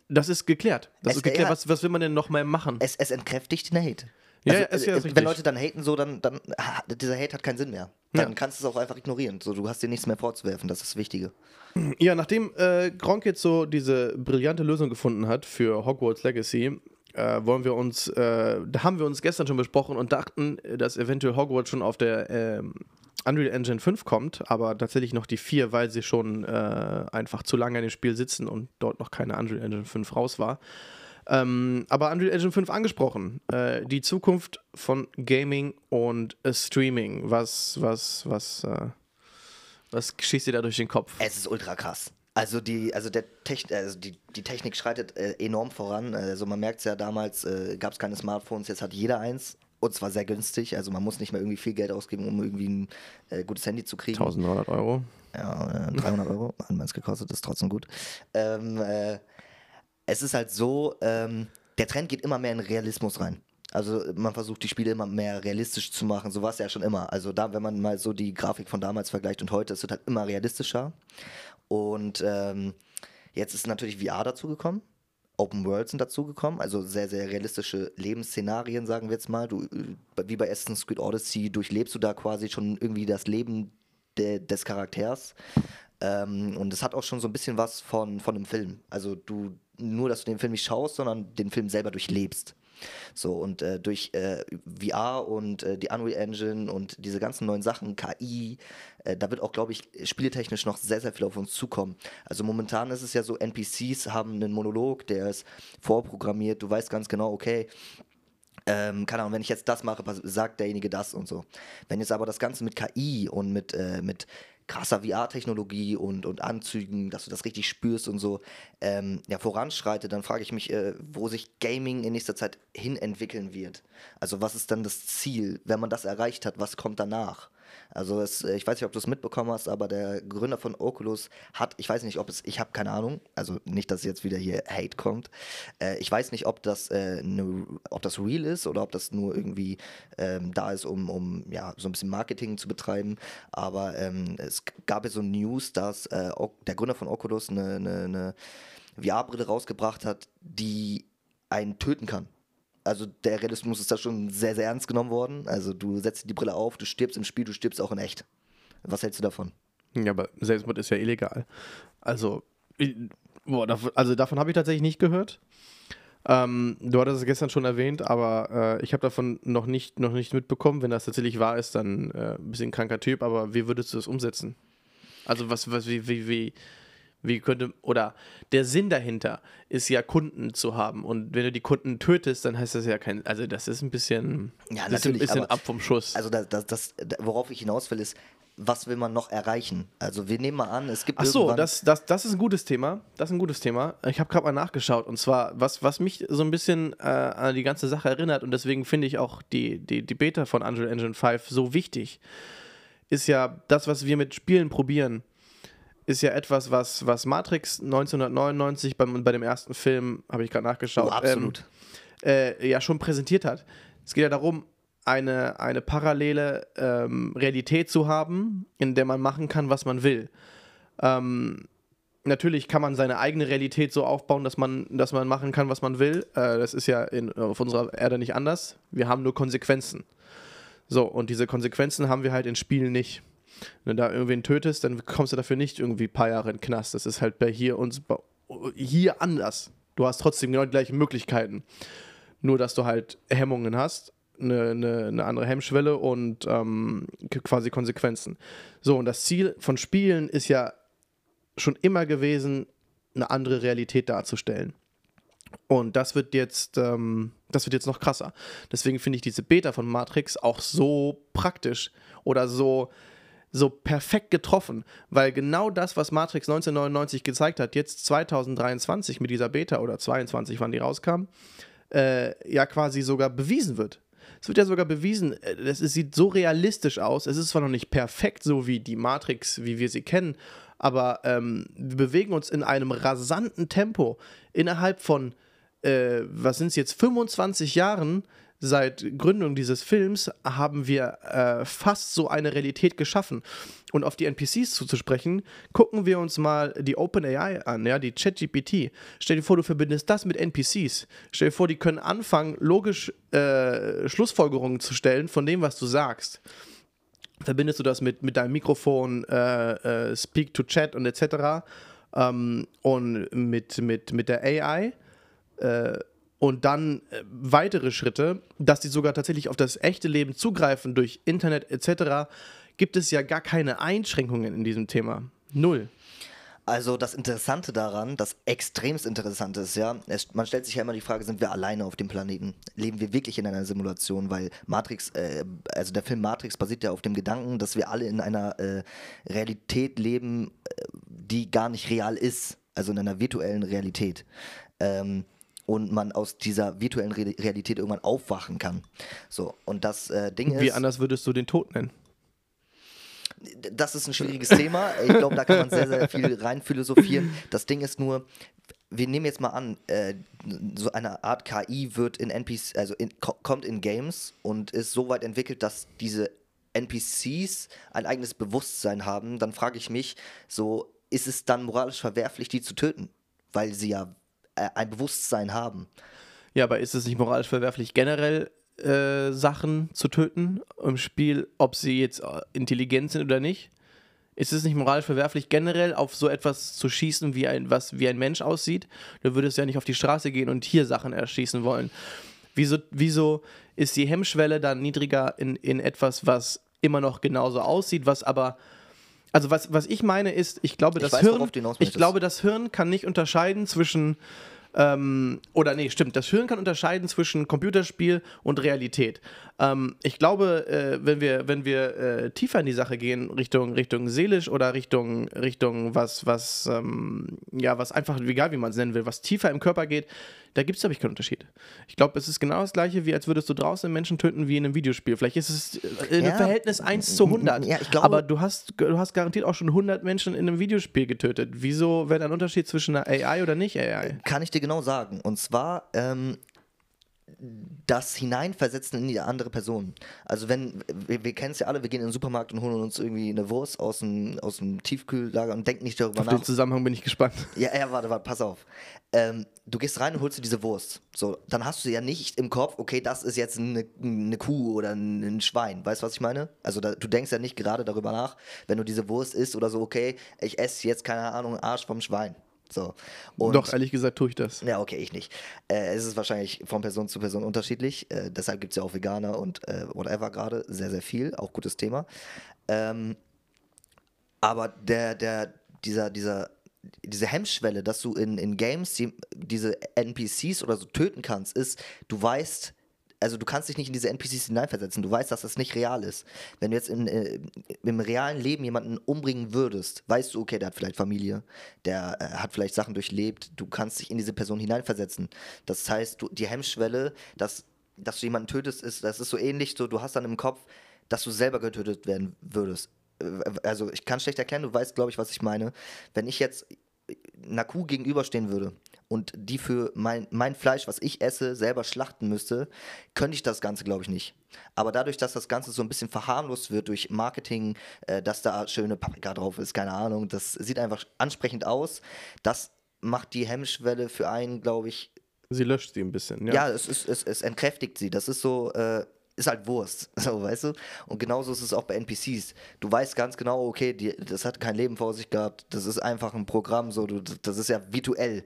das ist geklärt. Das es, ist geklärt. Ja, was, was will man denn noch mal machen? Es, es entkräftigt den Hate. Ja, Also, ja, ist ja äh, richtig. wenn Leute dann haten, so, dann, dann ah, dieser Hate hat keinen Sinn mehr. Dann Ja. kannst du es auch einfach ignorieren. So, du hast dir nichts mehr vorzuwerfen, das ist das Wichtige. Ja, nachdem äh, Gronk jetzt so diese brillante Lösung gefunden hat für Hogwarts Legacy, äh, wollen wir uns, äh, da haben wir uns gestern schon besprochen und dachten, äh, dass eventuell Hogwarts schon auf der ähm, Unreal Engine 5 kommt, aber tatsächlich noch die 4, weil sie schon äh, einfach zu lange in dem Spiel sitzen und dort noch keine Unreal Engine 5 raus war. Ähm, aber Unreal Engine 5 angesprochen. Äh, die Zukunft von Gaming und äh, Streaming. Was, was, was, äh, was schießt dir da durch den Kopf? Es ist ultra krass. Also die, also der Techn also die, die Technik schreitet äh, enorm voran. Also man merkt es ja damals, äh, gab es keine Smartphones, jetzt hat jeder eins. Und zwar sehr günstig. Also man muss nicht mehr irgendwie viel Geld ausgeben, um irgendwie ein äh, gutes Handy zu kriegen. 1900 Euro. Ja, äh, 300 Euro, hat man es gekostet, ist trotzdem gut. Ähm, äh, es ist halt so, ähm, der Trend geht immer mehr in Realismus rein. Also man versucht die Spiele immer mehr realistisch zu machen, so war es ja schon immer. Also da, wenn man mal so die Grafik von damals vergleicht und heute, es wird halt immer realistischer. Und ähm, jetzt ist natürlich VR dazugekommen. Open World sind dazugekommen, also sehr, sehr realistische Lebensszenarien, sagen wir jetzt mal. Du, äh, wie bei Assassin's Creed Odyssey durchlebst du da quasi schon irgendwie das Leben de, des Charakters. Ähm, und es hat auch schon so ein bisschen was von, von einem Film. Also du, nur, dass du den Film nicht schaust, sondern den Film selber durchlebst. So, und äh, durch äh, VR und äh, die Unreal Engine und diese ganzen neuen Sachen, KI, äh, da wird auch, glaube ich, spieletechnisch noch sehr, sehr viel auf uns zukommen. Also momentan ist es ja so, NPCs haben einen Monolog, der ist vorprogrammiert, du weißt ganz genau, okay, ähm, keine Ahnung, wenn ich jetzt das mache, sagt derjenige das und so. Wenn jetzt aber das Ganze mit KI und mit, äh, mit krasser VR-Technologie und, und Anzügen, dass du das richtig spürst und so, ähm, ja, voranschreitet, dann frage ich mich, äh, wo sich Gaming in nächster Zeit hin entwickeln wird. Also was ist dann das Ziel? Wenn man das erreicht hat, was kommt danach? Also es, äh, ich weiß nicht, ob du es mitbekommen hast, aber der Gründer von Oculus hat, ich weiß nicht, ob es, ich habe keine Ahnung, also nicht, dass jetzt wieder hier Hate kommt. Äh, ich weiß nicht, ob das, äh, ne, ob das real ist oder ob das nur irgendwie ähm, da ist, um, um ja, so ein bisschen Marketing zu betreiben. Aber ähm, es gab ja so News, dass äh, der Gründer von Oculus eine, eine, eine VR-Brille rausgebracht hat, die einen töten kann. Also der Realismus ist da schon sehr, sehr ernst genommen worden. Also du setzt die Brille auf, du stirbst im Spiel, du stirbst auch in echt. Was hältst du davon? Ja, aber Selbstmord ist ja illegal. Also, ich- boah, also davon habe ich tatsächlich nicht gehört. Ähm, du hattest es gestern schon erwähnt, aber äh, ich habe davon noch nicht, noch nicht mitbekommen. Wenn das tatsächlich wahr ist, dann äh, ein bisschen kranker Typ, aber wie würdest du das umsetzen? Also was, was, wie, wie, wie, wie könnte, oder der Sinn dahinter ist ja Kunden zu haben. Und wenn du die Kunden tötest, dann heißt das ja kein, also das ist ein bisschen, Ja, ist ein natürlich, bisschen ab vom Schuss. Also das, das, das, worauf ich hinaus will, ist, was will man noch erreichen? Also wir nehmen mal an, es gibt Ach so, das, das, das ist ein gutes Thema. Das ist ein gutes Thema. Ich habe gerade mal nachgeschaut und zwar, was, was mich so ein bisschen äh, an die ganze Sache erinnert und deswegen finde ich auch die, die, die Beta von Unreal Engine 5 so wichtig, ist ja das, was wir mit Spielen probieren, ist ja etwas, was, was Matrix 1999 beim, bei dem ersten Film, habe ich gerade nachgeschaut, Oh, absolut. Ähm, äh, ja schon präsentiert hat. Es geht ja darum, eine, eine parallele ähm, Realität zu haben, in der man machen kann, was man will. Ähm, natürlich kann man seine eigene Realität so aufbauen, dass man, dass man machen kann, was man will. Äh, das ist ja in, auf unserer Erde nicht anders. Wir haben nur Konsequenzen. So, und diese Konsequenzen haben wir halt in Spielen nicht. Wenn du da irgendwen tötest, dann kommst du dafür nicht irgendwie ein paar Jahre in den Knast. Das ist halt bei hier uns hier anders. Du hast trotzdem genau die gleichen Möglichkeiten. Nur, dass du halt Hemmungen hast, eine, eine, eine andere Hemmschwelle und ähm, quasi Konsequenzen. So, und das Ziel von Spielen ist ja schon immer gewesen, eine andere Realität darzustellen. Und das wird jetzt, ähm, das wird jetzt noch krasser. Deswegen finde ich diese Beta von Matrix auch so praktisch oder so, so perfekt getroffen, weil genau das, was Matrix 1999 gezeigt hat, jetzt 2023 mit dieser Beta oder 22, wann die rauskam, äh, ja quasi sogar bewiesen wird. Es wird ja sogar bewiesen, äh, es ist, sieht so realistisch aus. Es ist zwar noch nicht perfekt, so wie die Matrix, wie wir sie kennen, aber ähm, wir bewegen uns in einem rasanten Tempo. Innerhalb von, äh, was sind es jetzt, 25 Jahren seit Gründung dieses Films haben wir äh, fast so eine Realität geschaffen. Und auf die NPCs zuzusprechen, gucken wir uns mal die OpenAI an, ja, die ChatGPT. Stell dir vor, du verbindest das mit NPCs. Stell dir vor, die können anfangen, logisch äh, Schlussfolgerungen zu stellen von dem, was du sagst verbindest du das mit, mit deinem Mikrofon, äh, äh, Speak to Chat und etc. Ähm, und mit, mit, mit der AI. Äh, und dann äh, weitere Schritte, dass die sogar tatsächlich auf das echte Leben zugreifen durch Internet etc., gibt es ja gar keine Einschränkungen in diesem Thema. Null. Also das Interessante daran, das extremst Interessante ist, ja, es, man stellt sich ja immer die Frage, sind wir alleine auf dem Planeten? Leben wir wirklich in einer Simulation? Weil Matrix, äh, also der Film Matrix basiert ja auf dem Gedanken, dass wir alle in einer äh, Realität leben, äh, die gar nicht real ist, also in einer virtuellen Realität. Ähm, und man aus dieser virtuellen Re Realität irgendwann aufwachen kann. So, und das äh, Ding ist. Wie anders würdest du den Tod nennen? das ist ein schwieriges Thema. Ich glaube, da kann man sehr, sehr viel rein philosophieren. Das Ding ist nur, wir nehmen jetzt mal an, äh, so eine Art KI wird in NPCs, also in, kommt in Games und ist so weit entwickelt, dass diese NPCs ein eigenes Bewusstsein haben, dann frage ich mich, so ist es dann moralisch verwerflich, die zu töten, weil sie ja ein Bewusstsein haben. Ja, aber ist es nicht moralisch verwerflich generell äh, Sachen zu töten im Spiel, ob sie jetzt äh, intelligent sind oder nicht? Ist es nicht moralisch verwerflich, generell auf so etwas zu schießen, wie ein, was wie ein Mensch aussieht? Du würdest ja nicht auf die Straße gehen und hier Sachen erschießen wollen. Wieso, wieso ist die Hemmschwelle dann niedriger in, in etwas, was immer noch genauso aussieht, was aber. Also was, was ich meine ist, ich glaube, das ich weiß, Hirn. Ich glaube, das Hirn kann nicht unterscheiden zwischen ähm, oder nee, stimmt, das Hirn kann unterscheiden zwischen Computerspiel und Realität. Ähm, ich glaube, äh, wenn wir, wenn wir äh, tiefer in die Sache gehen, Richtung, Richtung seelisch oder Richtung, Richtung was, was, ähm, ja, was einfach, egal wie man es nennen will, was tiefer im Körper geht, da gibt es, glaube ich, keinen Unterschied. Ich glaube, es ist genau das gleiche, wie als würdest du draußen Menschen töten wie in einem Videospiel. Vielleicht ist es äh, in ja. Verhältnis 1 zu 100. Ja, glaube, aber du hast, du hast garantiert auch schon 100 Menschen in einem Videospiel getötet. Wieso wäre da ein Unterschied zwischen einer AI oder nicht AI? Kann ich dir genau sagen. Und zwar, ähm, das Hineinversetzen in die andere Person. Also wenn, wir, wir kennen es ja alle, wir gehen in den Supermarkt und holen uns irgendwie eine Wurst aus dem, aus dem Tiefkühllager und denken nicht darüber auf nach. Auf den Zusammenhang bin ich gespannt. Ja, ja, warte, warte, pass auf. Ähm, du gehst rein und holst dir diese Wurst. So, dann hast du ja nicht im Kopf, okay, das ist jetzt eine, eine Kuh oder ein Schwein. Weißt du, was ich meine? Also da, du denkst ja nicht gerade darüber nach, wenn du diese Wurst isst oder so, okay, ich esse jetzt, keine Ahnung, Arsch vom Schwein. So. Und Doch, ehrlich gesagt tue ich das. Ja, okay, ich nicht. Äh, es ist wahrscheinlich von Person zu Person unterschiedlich. Äh, deshalb gibt es ja auch Veganer und äh, whatever gerade. Sehr, sehr viel. Auch gutes Thema. Ähm, aber der, der, dieser, dieser, diese Hemmschwelle, dass du in, in Games die, diese NPCs oder so töten kannst, ist, du weißt, also du kannst dich nicht in diese NPCs hineinversetzen. Du weißt, dass das nicht real ist. Wenn du jetzt in, äh, im realen Leben jemanden umbringen würdest, weißt du, okay, der hat vielleicht Familie, der äh, hat vielleicht Sachen durchlebt. Du kannst dich in diese Person hineinversetzen. Das heißt, du, die Hemmschwelle, dass, dass du jemanden tötest, ist, das ist so ähnlich. So, du hast dann im Kopf, dass du selber getötet werden würdest. Äh, also ich kann schlecht erklären, du weißt, glaube ich, was ich meine. Wenn ich jetzt Kuh gegenüberstehen würde und die für mein, mein Fleisch, was ich esse, selber schlachten müsste, könnte ich das Ganze, glaube ich, nicht. Aber dadurch, dass das Ganze so ein bisschen verharmlost wird durch Marketing, äh, dass da schöne Paprika drauf ist, keine Ahnung, das sieht einfach ansprechend aus. Das macht die Hemmschwelle für einen, glaube ich. Sie löscht sie ein bisschen, ja. Ja, es, ist, es, es entkräftigt sie. Das ist so. Äh, ist halt Wurst, so, weißt du? Und genauso ist es auch bei NPCs. Du weißt ganz genau, okay, die, das hat kein Leben vor sich gehabt, das ist einfach ein Programm, so, du, das ist ja virtuell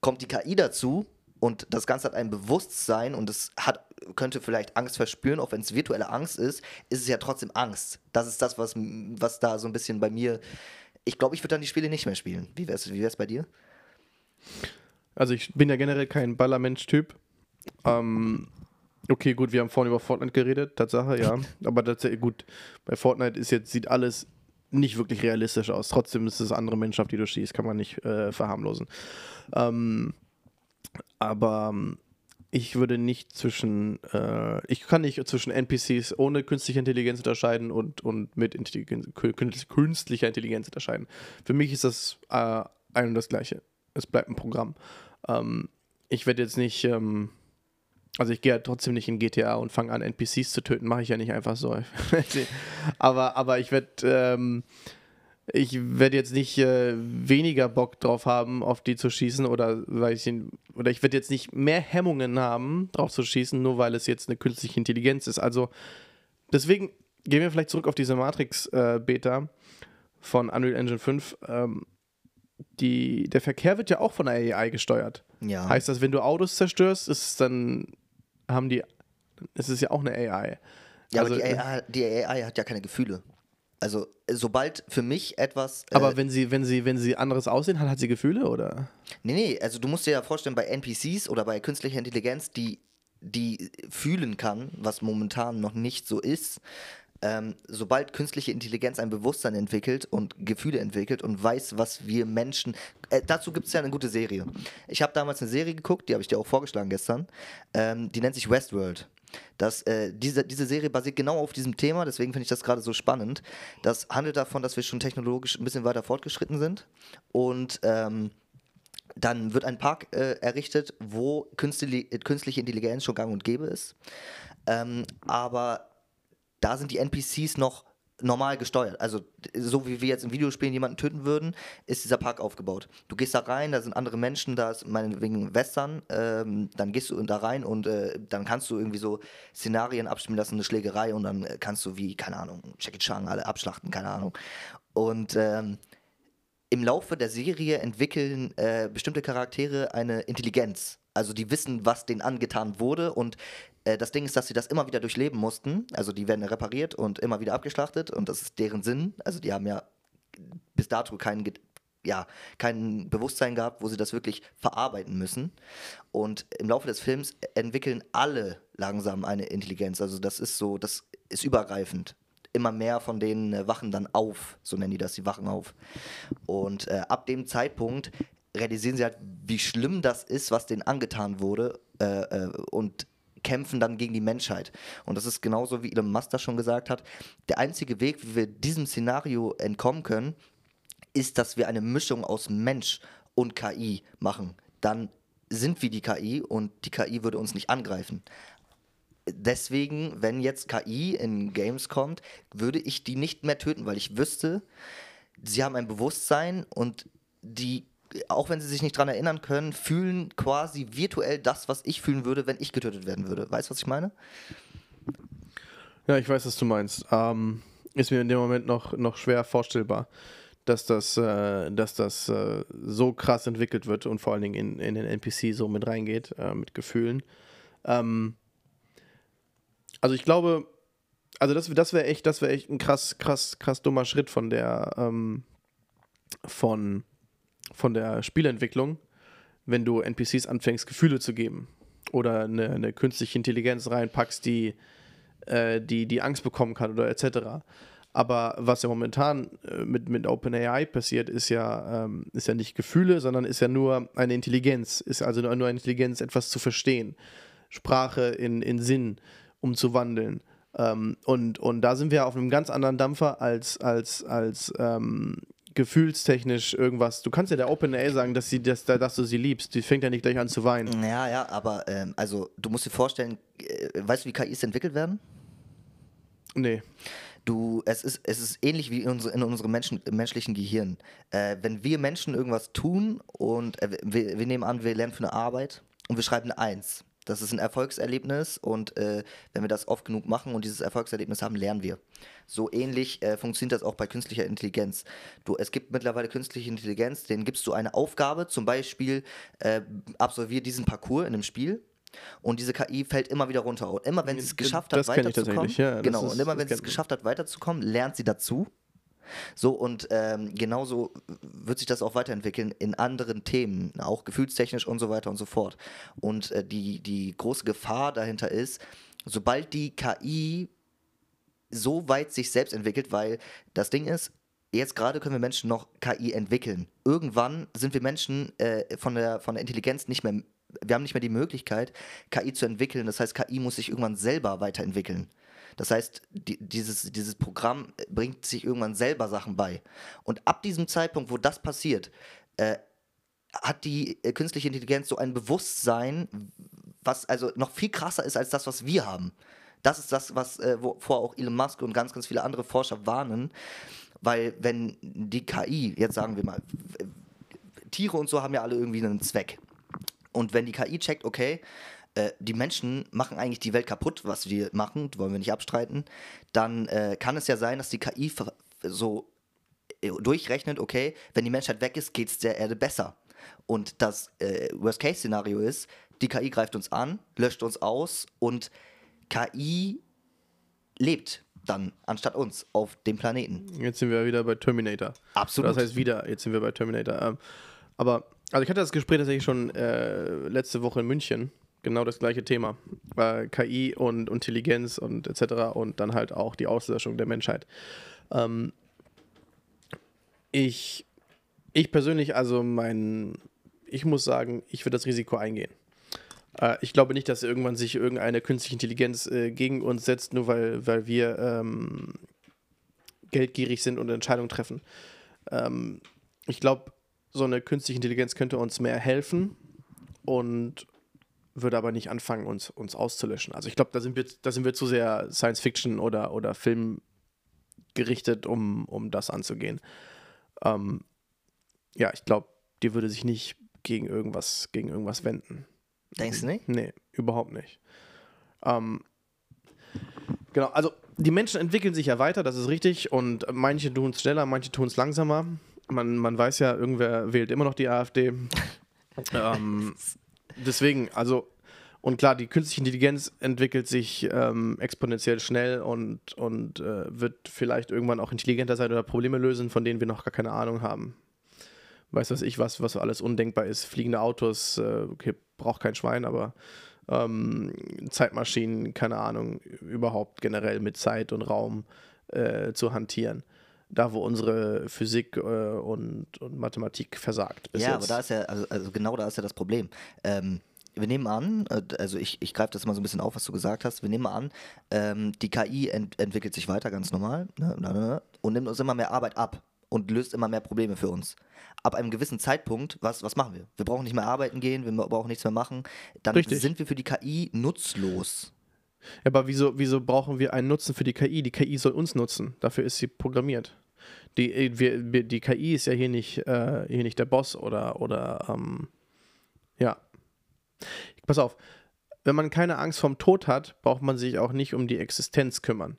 kommt die KI dazu und das Ganze hat ein Bewusstsein und es hat, könnte vielleicht Angst verspüren, auch wenn es virtuelle Angst ist, ist es ja trotzdem Angst. Das ist das, was, was da so ein bisschen bei mir. Ich glaube, ich würde dann die Spiele nicht mehr spielen. Wie wäre es wie wär's bei dir? Also ich bin ja generell kein Ballermensch-Typ. Ähm, okay, gut, wir haben vorhin über Fortnite geredet, Tatsache, ja. Aber tatsächlich, gut, bei Fortnite ist jetzt, sieht alles nicht wirklich realistisch aus. Trotzdem ist es andere Menschen, auf die du schießt, kann man nicht äh, verharmlosen. Ähm, aber ähm, ich würde nicht zwischen, äh, ich kann nicht zwischen NPCs ohne künstliche Intelligenz unterscheiden und, und mit Intelligenz, künstlicher Intelligenz unterscheiden. Für mich ist das äh, ein und das Gleiche. Es bleibt ein Programm. Ähm, ich werde jetzt nicht, ähm, Also ich gehe ja trotzdem nicht in GTA und fange an, NPCs zu töten. Mache ich ja nicht einfach so. aber, aber ich werde ähm, ich werde jetzt nicht äh, weniger Bock drauf haben, auf die zu schießen oder weil ich oder ich werde jetzt nicht mehr Hemmungen haben, drauf zu schießen, nur weil es jetzt eine künstliche Intelligenz ist. Also deswegen gehen wir vielleicht zurück auf diese Matrix-Beta äh, von Unreal Engine 5. Ähm, die, der Verkehr wird ja auch von der AI gesteuert. Ja. Heißt das, wenn du Autos zerstörst, ist es dann haben die, es ist ja auch eine AI. Ja, also, aber die AI, die AI hat ja keine Gefühle. Also sobald für mich etwas. Äh aber wenn sie, wenn sie, wenn sie anderes aussehen hat, hat sie Gefühle oder? Nee, nee, also du musst dir ja vorstellen, bei NPCs oder bei künstlicher Intelligenz, die, die fühlen kann, was momentan noch nicht so ist, ähm, sobald künstliche Intelligenz ein Bewusstsein entwickelt und Gefühle entwickelt und weiß, was wir Menschen. Äh, dazu gibt es ja eine gute Serie. Ich habe damals eine Serie geguckt, die habe ich dir auch vorgeschlagen gestern. Ähm, die nennt sich Westworld. Das, äh, diese, diese Serie basiert genau auf diesem Thema, deswegen finde ich das gerade so spannend. Das handelt davon, dass wir schon technologisch ein bisschen weiter fortgeschritten sind und ähm, dann wird ein Park äh, errichtet, wo künstliche, künstliche Intelligenz schon gang und gäbe ist. Ähm, aber da sind die NPCs noch normal gesteuert. Also so wie wir jetzt in Videospielen jemanden töten würden, ist dieser Park aufgebaut. Du gehst da rein, da sind andere Menschen, da ist meinetwegen Western, ähm, dann gehst du da rein und äh, dann kannst du irgendwie so Szenarien abspielen lassen, eine Schlägerei und dann kannst du wie, keine Ahnung, Jackie Chan alle abschlachten, keine Ahnung. Und ähm, im Laufe der Serie entwickeln äh, bestimmte Charaktere eine Intelligenz. Also die wissen, was denen angetan wurde und äh, das Ding ist, dass sie das immer wieder durchleben mussten. Also die werden repariert und immer wieder abgeschlachtet und das ist deren Sinn. Also die haben ja bis dato keinen ja, kein Bewusstsein gehabt, wo sie das wirklich verarbeiten müssen. Und im Laufe des Films entwickeln alle langsam eine Intelligenz. Also das ist so, das ist übergreifend. Immer mehr von denen äh, wachen dann auf, so nennen die das, die wachen auf. Und äh, ab dem Zeitpunkt realisieren sie halt, wie schlimm das ist, was denen angetan wurde. Äh, äh und kämpfen dann gegen die Menschheit. Und das ist genauso, wie Elon Musk das schon gesagt hat. Der einzige Weg, wie wir diesem Szenario entkommen können, ist, dass wir eine Mischung aus Mensch und KI machen. Dann sind wir die KI und die KI würde uns nicht angreifen. Deswegen, wenn jetzt KI in Games kommt, würde ich die nicht mehr töten, weil ich wüsste, sie haben ein Bewusstsein und die auch wenn sie sich nicht daran erinnern können, fühlen quasi virtuell das, was ich fühlen würde, wenn ich getötet werden würde. Weißt du, was ich meine? Ja, ich weiß, was du meinst. Ähm, ist mir in dem Moment noch, noch schwer vorstellbar, dass das, äh, dass das äh, so krass entwickelt wird und vor allen Dingen in, in den NPC so mit reingeht, äh, mit Gefühlen. Ähm, also ich glaube, also das, das wäre echt, das wäre echt ein krass, krass, krass dummer Schritt von der, ähm, von von der Spielentwicklung, wenn du NPCs anfängst, Gefühle zu geben oder eine, eine künstliche Intelligenz reinpackst, die, äh, die, die Angst bekommen kann oder etc. Aber was ja momentan äh, mit, mit OpenAI passiert, ist ja, ähm, ist ja nicht Gefühle, sondern ist ja nur eine Intelligenz, ist also nur eine Intelligenz, etwas zu verstehen. Sprache in, in Sinn umzuwandeln. Ähm, und, und da sind wir auf einem ganz anderen Dampfer als, als, als ähm, gefühlstechnisch irgendwas. Du kannst ja der OpenAI sagen, dass, sie, dass, dass du sie liebst. Die fängt ja nicht gleich an zu weinen. Ja, ja, aber ähm, also du musst dir vorstellen, äh, weißt du, wie KIs entwickelt werden? Nee. Du, es ist, es ist ähnlich wie in, unsere, in unserem Menschen, menschlichen Gehirn. Äh, wenn wir Menschen irgendwas tun und äh, wir, wir nehmen an, wir lernen für eine Arbeit und wir schreiben eine Eins das ist ein Erfolgserlebnis und äh, wenn wir das oft genug machen und dieses Erfolgserlebnis haben, lernen wir. So ähnlich äh, funktioniert das auch bei künstlicher Intelligenz. Du, es gibt mittlerweile künstliche Intelligenz, denen gibst du eine Aufgabe, zum Beispiel äh, absolvier diesen Parcours in einem Spiel und diese KI fällt immer wieder runter. Und immer wenn sie es geschafft hat, weiterzukommen, ja, genau, und immer wenn sie es geschafft hat, weiterzukommen, lernt sie dazu so, und ähm, genauso wird sich das auch weiterentwickeln in anderen Themen, auch gefühlstechnisch und so weiter und so fort. Und äh, die, die große Gefahr dahinter ist, sobald die KI so weit sich selbst entwickelt, weil das Ding ist, jetzt gerade können wir Menschen noch KI entwickeln. Irgendwann sind wir Menschen äh, von, der, von der Intelligenz nicht mehr, wir haben nicht mehr die Möglichkeit, KI zu entwickeln. Das heißt, KI muss sich irgendwann selber weiterentwickeln. Das heißt, die, dieses, dieses Programm bringt sich irgendwann selber Sachen bei. Und ab diesem Zeitpunkt, wo das passiert, äh, hat die äh, künstliche Intelligenz so ein Bewusstsein, was also noch viel krasser ist als das, was wir haben. Das ist das, was äh, wovor auch Elon Musk und ganz, ganz viele andere Forscher warnen. Weil wenn die KI, jetzt sagen wir mal, Tiere und so haben ja alle irgendwie einen Zweck. Und wenn die KI checkt, okay, äh, die Menschen machen eigentlich die Welt kaputt, was wir machen, wollen wir nicht abstreiten, dann äh, kann es ja sein, dass die KI so äh, durchrechnet, okay, wenn die Menschheit weg ist, geht es der Erde besser. Und das äh, Worst-Case-Szenario ist, die KI greift uns an, löscht uns aus und KI lebt dann anstatt uns auf dem Planeten. Jetzt sind wir wieder bei Terminator. Absolut. Das heißt wieder, jetzt sind wir bei Terminator. Ähm, aber, also ich hatte das Gespräch tatsächlich schon äh, letzte Woche in München. Genau das gleiche Thema. Äh, KI und Intelligenz und etc. Und dann halt auch die Auslöschung der Menschheit. Ähm, ich, ich persönlich, also mein, ich muss sagen, ich würde das Risiko eingehen. Äh, ich glaube nicht, dass irgendwann sich irgendeine künstliche Intelligenz äh, gegen uns setzt, nur weil, weil wir ähm, geldgierig sind und Entscheidungen treffen. Ähm, ich glaube, so eine künstliche Intelligenz könnte uns mehr helfen und würde aber nicht anfangen, uns, uns auszulöschen. Also ich glaube, da sind wir, da sind wir zu sehr Science Fiction oder, oder Film gerichtet, um, um das anzugehen. Ähm, ja, ich glaube, die würde sich nicht gegen irgendwas, gegen irgendwas wenden. Denkst du nicht? Nee, überhaupt nicht. Ähm, genau, also die Menschen entwickeln sich ja weiter, das ist richtig. Und manche tun es schneller, manche tun es langsamer. Man, man weiß ja, irgendwer wählt immer noch die AfD. ähm, deswegen, also, und klar, die künstliche Intelligenz entwickelt sich ähm, exponentiell schnell und, und äh, wird vielleicht irgendwann auch intelligenter sein oder Probleme lösen, von denen wir noch gar keine Ahnung haben weiß was ich, was, was alles undenkbar ist. Fliegende Autos, äh, okay, braucht kein Schwein, aber ähm, Zeitmaschinen, keine Ahnung, überhaupt generell mit Zeit und Raum äh, zu hantieren. Da, wo unsere Physik äh, und, und Mathematik versagt. ja, jetzt. aber da ist ja, also, also, genau da ist ja das Problem. Ähm, wir nehmen an, äh, also ich, ich greife das mal so ein bisschen auf, was du gesagt hast. Wir nehmen an, ähm, die KI ent entwickelt sich weiter ganz normal ne, ne, ne, und nimmt uns immer mehr Arbeit ab und löst immer mehr Probleme für uns ab einem gewissen Zeitpunkt, was, was machen wir? Wir brauchen nicht mehr arbeiten gehen, wir brauchen nichts mehr machen. Dann Richtig. sind wir für die KI nutzlos. Ja, aber wieso, wieso brauchen wir einen Nutzen für die KI? Die KI soll uns nutzen. Dafür ist sie programmiert. Die, äh, wir, die KI ist ja hier nicht, äh, hier nicht der Boss oder, oder ähm, ja. Pass auf, wenn man keine Angst vom Tod hat, braucht man sich auch nicht um die Existenz kümmern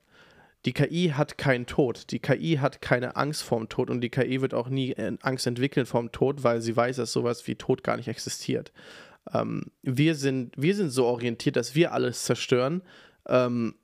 die KI hat keinen Tod. Die KI hat keine Angst vorm Tod und die KI wird auch nie äh, Angst entwickeln vorm Tod, weil sie weiß, dass sowas wie Tod gar nicht existiert. Ähm, wir, sind, wir sind so orientiert, dass wir alles zerstören, ähm,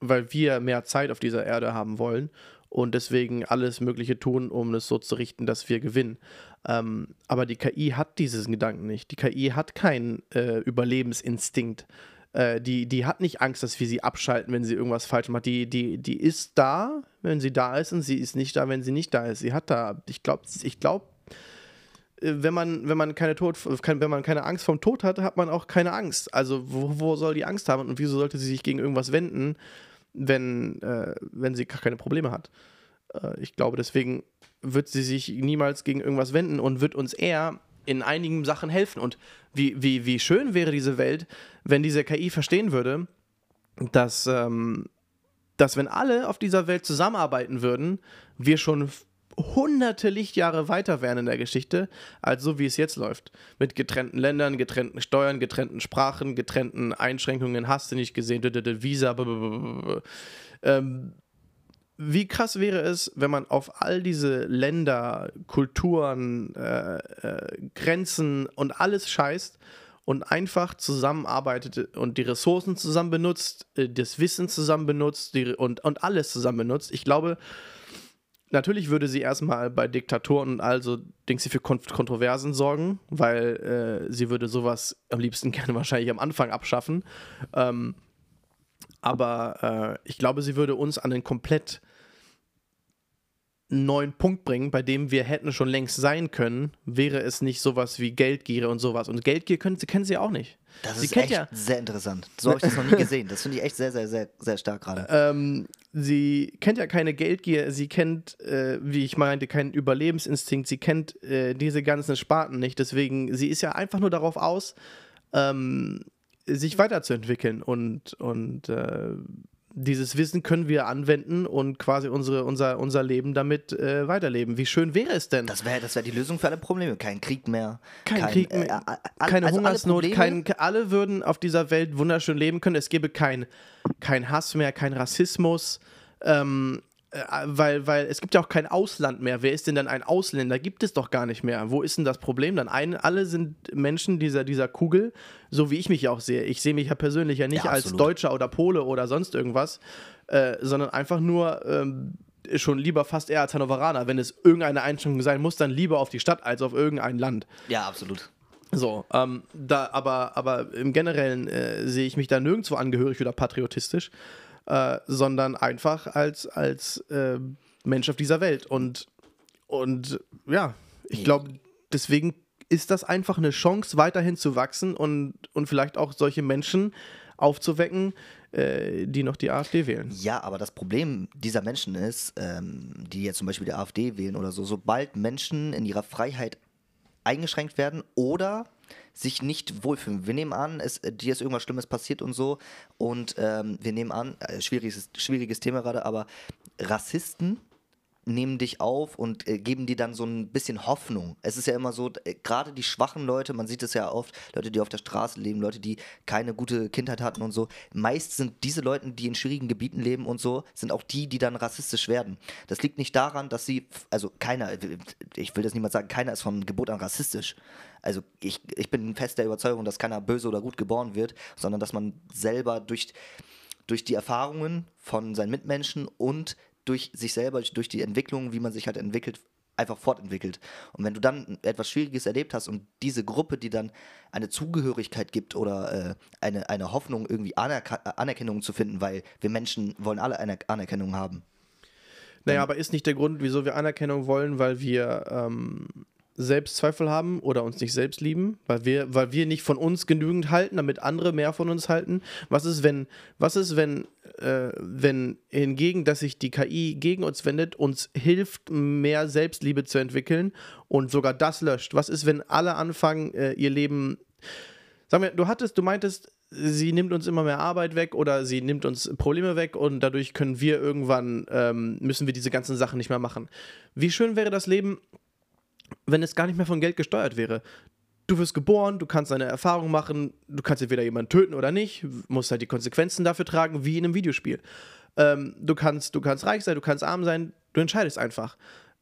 weil wir mehr Zeit auf dieser Erde haben wollen und deswegen alles Mögliche tun, um es so zu richten, dass wir gewinnen. Ähm, aber die KI hat diesen Gedanken nicht. Die KI hat keinen äh, Überlebensinstinkt. Äh, die, die hat nicht Angst, dass wir sie abschalten, wenn sie irgendwas falsch macht. Die, die, die ist da, wenn sie da ist, und sie ist nicht da, wenn sie nicht da ist. Sie hat da, ich glaube, ich glaube, äh, wenn man, wenn man keine Tod, wenn man keine Angst vom Tod hat, hat man auch keine Angst. Also wo, wo soll die Angst haben und wieso sollte sie sich gegen irgendwas wenden, wenn, äh, wenn sie gar keine Probleme hat? Äh, ich glaube, deswegen wird sie sich niemals gegen irgendwas wenden und wird uns eher in einigen Sachen helfen. Und wie, wie, wie schön wäre diese Welt, wenn diese KI verstehen würde, dass, ähm, dass wenn alle auf dieser Welt zusammenarbeiten würden, wir schon hunderte Lichtjahre weiter wären in der Geschichte, als so wie es jetzt läuft. Mit getrennten Ländern, getrennten Steuern, getrennten Sprachen, getrennten Einschränkungen, hast du nicht gesehen, Visa, ähm, wie krass wäre es, wenn man auf all diese Länder, Kulturen, äh, äh, Grenzen und alles scheißt und einfach zusammenarbeitet und die Ressourcen zusammen benutzt, äh, das Wissen zusammen benutzt die, und, und alles zusammen benutzt. Ich glaube, natürlich würde sie erstmal bei Diktatoren und also Dings sie für Kont Kontroversen sorgen, weil äh, sie würde sowas am liebsten gerne wahrscheinlich am Anfang abschaffen. Ähm, aber äh, ich glaube, sie würde uns an den komplett neuen Punkt bringen, bei dem wir hätten schon längst sein können, wäre es nicht sowas wie Geldgier und sowas. Und Geldgier können sie, kennen sie auch nicht. Das sie ist echt ja, sehr interessant. So habe ich das noch nie gesehen. Das finde ich echt sehr, sehr, sehr, sehr stark gerade. Ähm, sie kennt ja keine Geldgier, sie kennt, äh, wie ich meinte, keinen Überlebensinstinkt, sie kennt äh, diese ganzen Sparten nicht. Deswegen, sie ist ja einfach nur darauf aus, ähm, sich weiterzuentwickeln und, und äh, dieses Wissen können wir anwenden und quasi unsere, unser, unser Leben damit äh, weiterleben. Wie schön wäre es denn? Das wäre das wär die Lösung für alle Probleme. Kein Krieg mehr. Kein, kein Krieg mehr, äh, keine also Hungersnot, alle, kein, alle würden auf dieser Welt wunderschön leben können. Es gäbe kein, kein Hass mehr, kein Rassismus. Ähm, äh, weil, weil es gibt ja auch kein Ausland mehr. Wer ist denn dann ein Ausländer? Gibt es doch gar nicht mehr. Wo ist denn das Problem? Dann ein, alle sind Menschen dieser, dieser Kugel, so wie ich mich auch sehe. Ich sehe mich ja persönlich ja nicht Ja, als. Deutscher oder Pole oder sonst irgendwas, äh, sondern einfach nur ähm, schon lieber fast eher als Hannoveraner. Wenn es irgendeine Einschränkung sein muss, dann lieber auf die Stadt als auf irgendein Land. Ja, absolut. So, ähm, da, aber, aber im Generellen äh, sehe ich mich da nirgendwo angehörig oder patriotistisch, äh, sondern einfach als, als äh, Mensch auf dieser Welt. Und, und ja, ich glaube, deswegen ist das einfach eine Chance, weiterhin zu wachsen und, und vielleicht auch solche Menschen aufzuwecken, äh, die noch die AfD wählen. Ja, aber das Problem dieser Menschen ist, ähm, die jetzt zum Beispiel die AfD wählen oder so, sobald Menschen in ihrer Freiheit eingeschränkt werden oder sich nicht wohlfühlen. Wir nehmen an, es, äh, dir ist irgendwas Schlimmes passiert und so und ähm, wir nehmen an, äh, schwieriges, schwieriges Thema gerade, aber Rassisten nehmen dich auf und äh, geben dir dann so ein bisschen Hoffnung. Es ist ja immer so, äh, gerade die schwachen Leute, man sieht es ja oft, Leute, die auf der Straße leben, Leute, die keine gute Kindheit hatten und so. Meist sind diese Leute, die in schwierigen Gebieten leben und so, sind auch die, die dann rassistisch werden. Das liegt nicht daran, dass sie, also keiner, ich will das niemand sagen, keiner ist von Geburt an rassistisch. Also ich, ich bin fest der Überzeugung, dass keiner böse oder gut geboren wird, sondern dass man selber durch, durch die Erfahrungen von seinen Mitmenschen und durch sich selber, durch die Entwicklung, wie man sich halt entwickelt, einfach fortentwickelt. Und wenn du dann etwas Schwieriges erlebt hast und diese Gruppe, die dann eine Zugehörigkeit gibt oder äh, eine, eine Hoffnung, irgendwie Anerka Anerkennung zu finden, weil wir Menschen wollen alle eine Anerkennung haben. Naja, aber ist nicht der Grund, wieso wir Anerkennung wollen, weil wir ähm, Selbstzweifel haben oder uns nicht selbst lieben, weil wir, weil wir nicht von uns genügend halten, damit andere mehr von uns halten. Was ist, wenn, was ist, wenn, äh, wenn hingegen, dass sich die KI gegen uns wendet, uns hilft, mehr Selbstliebe zu entwickeln und sogar das löscht? Was ist, wenn alle anfangen, äh, ihr Leben. Sag mir, du hattest, du meintest, sie nimmt uns immer mehr Arbeit weg oder sie nimmt uns Probleme weg und dadurch können wir irgendwann, ähm, müssen wir diese ganzen Sachen nicht mehr machen. Wie schön wäre das Leben, wenn es gar nicht mehr von Geld gesteuert wäre. Du wirst geboren, du kannst eine Erfahrung machen, du kannst entweder jemanden töten oder nicht, musst halt die Konsequenzen dafür tragen, wie in einem Videospiel. Ähm, du, kannst, du kannst reich sein, du kannst arm sein, du entscheidest einfach.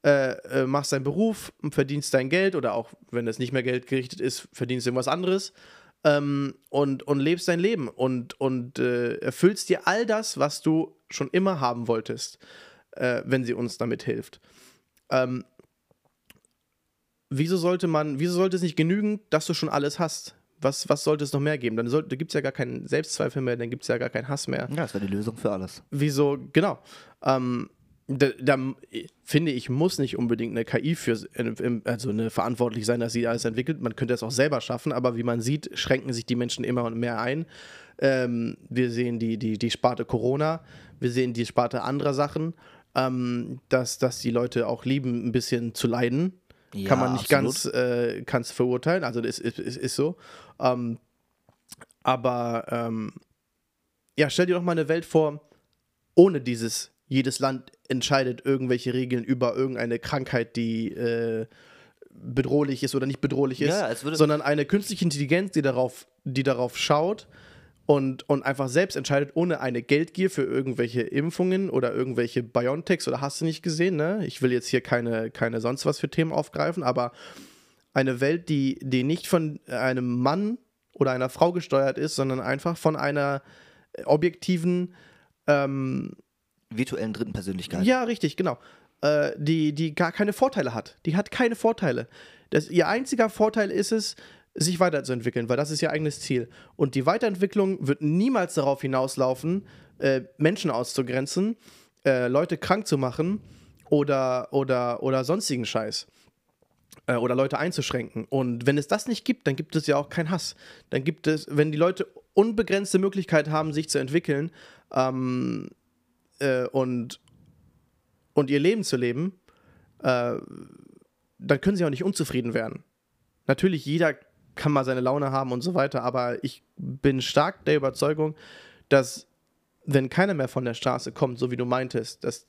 Äh, äh, machst deinen Beruf, verdienst dein Geld oder auch, wenn es nicht mehr Geld gerichtet ist, verdienst irgendwas anderes ähm, und, und lebst dein Leben und, und äh, erfüllst dir all das, was du schon immer haben wolltest, äh, wenn sie uns damit hilft. Ähm, wieso sollte man, wieso sollte es nicht genügen, dass du schon alles hast? Was, was sollte es noch mehr geben? Dann sollte, da gibt es ja gar keinen Selbstzweifel mehr, dann gibt es ja gar keinen Hass mehr. Ja, das wäre die Lösung für alles. Wieso, genau. Ähm, da, da finde ich, muss nicht unbedingt eine KI für, also eine verantwortlich sein, dass sie alles entwickelt. Man könnte es auch selber schaffen, aber wie man sieht, schränken sich die Menschen immer und mehr ein. Ähm, wir sehen die, die, die Sparte Corona, wir sehen die Sparte anderer Sachen, ähm, dass, dass die Leute auch lieben, ein bisschen zu leiden. Ja, Kann man nicht absolut. ganz äh, kann's verurteilen, also das ist, ist, ist so. Ähm, aber ähm, ja, stell dir doch mal eine Welt vor, ohne dieses, jedes Land entscheidet irgendwelche Regeln über irgendeine Krankheit, die äh, bedrohlich ist oder nicht bedrohlich ist, Ja, sondern eine künstliche Intelligenz, die darauf, die darauf schaut und, und einfach selbst entscheidet, ohne eine Geldgier für irgendwelche Impfungen oder irgendwelche Biontechs oder hast du nicht gesehen, ne? Ich will jetzt hier keine, keine sonst was für Themen aufgreifen, aber eine Welt, die, die nicht von einem Mann oder einer Frau gesteuert ist, sondern einfach von einer äh, objektiven, ähm, Virtuellen dritten Persönlichkeit. ja, richtig, genau, äh, die, die gar keine Vorteile hat. Die hat keine Vorteile. Das, ihr einziger Vorteil ist es, sich weiterzuentwickeln, weil das ist ihr eigenes Ziel. Und die Weiterentwicklung wird niemals darauf hinauslaufen, äh, Menschen auszugrenzen, äh, Leute krank zu machen oder, oder, oder sonstigen Scheiß äh, oder Leute einzuschränken. Und wenn es das nicht gibt, dann gibt es ja auch keinen Hass. Dann gibt es, wenn die Leute unbegrenzte Möglichkeit haben, sich zu entwickeln, ähm, äh, und, und ihr Leben zu leben, äh, dann können sie auch nicht unzufrieden werden. Natürlich, jeder kann mal seine Laune haben und so weiter, aber ich bin stark der Überzeugung, dass wenn keiner mehr von der Straße kommt, so wie du meintest, dass,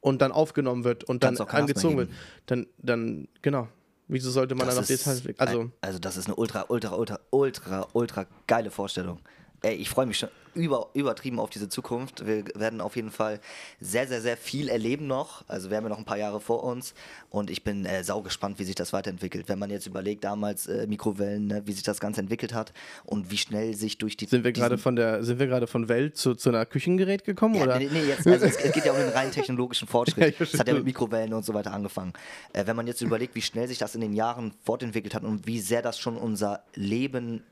und dann aufgenommen wird und dann angezogen wird, dann, dann, genau. Wieso sollte man das dann auf Details Also, also, das ist eine ultra, ultra, ultra, ultra, ultra geile Vorstellung ey, ich freue mich schon über, übertrieben auf diese Zukunft. Wir werden auf jeden Fall sehr, sehr, sehr viel erleben noch. Also wir haben ja noch ein paar Jahre vor uns und ich bin äh, saugespannt, wie sich das weiterentwickelt. Wenn man jetzt überlegt, damals äh, Mikrowellen, ne, wie sich das Ganze entwickelt hat und wie schnell sich durch die. Sind wir gerade von der, sind wir gerade von Welt zu, zu einer Küchengerät gekommen? Ja, oder? Nee, nee, jetzt, also es, es, geht ja um den rein technologischen Fortschritt. Es hat ja mit Mikrowellen und so weiter angefangen. Äh, wenn man jetzt überlegt, wie schnell sich das in den Jahren fortentwickelt hat und wie sehr das schon unser Leben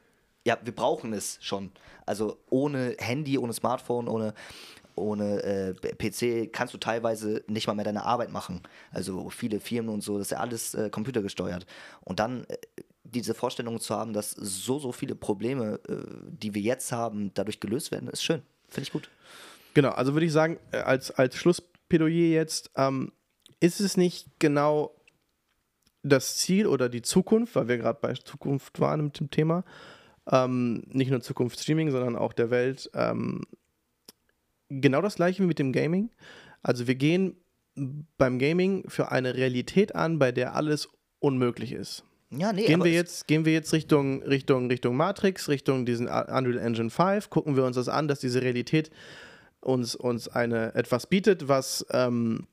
ja, wir brauchen es schon. Also ohne Handy, ohne Smartphone, ohne, ohne äh, PC kannst du teilweise nicht mal mehr deine Arbeit machen. Also viele Firmen und so, das ist ja alles äh, computergesteuert. Und dann äh, diese Vorstellung zu haben, dass so, so viele Probleme, äh, die wir jetzt haben, dadurch gelöst werden, ist schön. Finde ich gut. Genau, also würde ich sagen, äh, als, als Schlussplädoyer jetzt, ähm, ist es nicht genau das Ziel oder die Zukunft, weil wir gerade bei Zukunft waren mit dem Thema, ähm, nicht nur Zukunft Streaming, sondern auch der Welt. Ähm, genau das gleiche wie mit dem Gaming. Also wir gehen beim Gaming für eine Realität an, bei der alles unmöglich ist. Ja, nee, gehen wir jetzt gehen wir jetzt Richtung Richtung Richtung Matrix, Richtung diesen Unreal Engine 5, gucken wir uns das an, dass diese Realität uns uns eine etwas bietet, was ähm,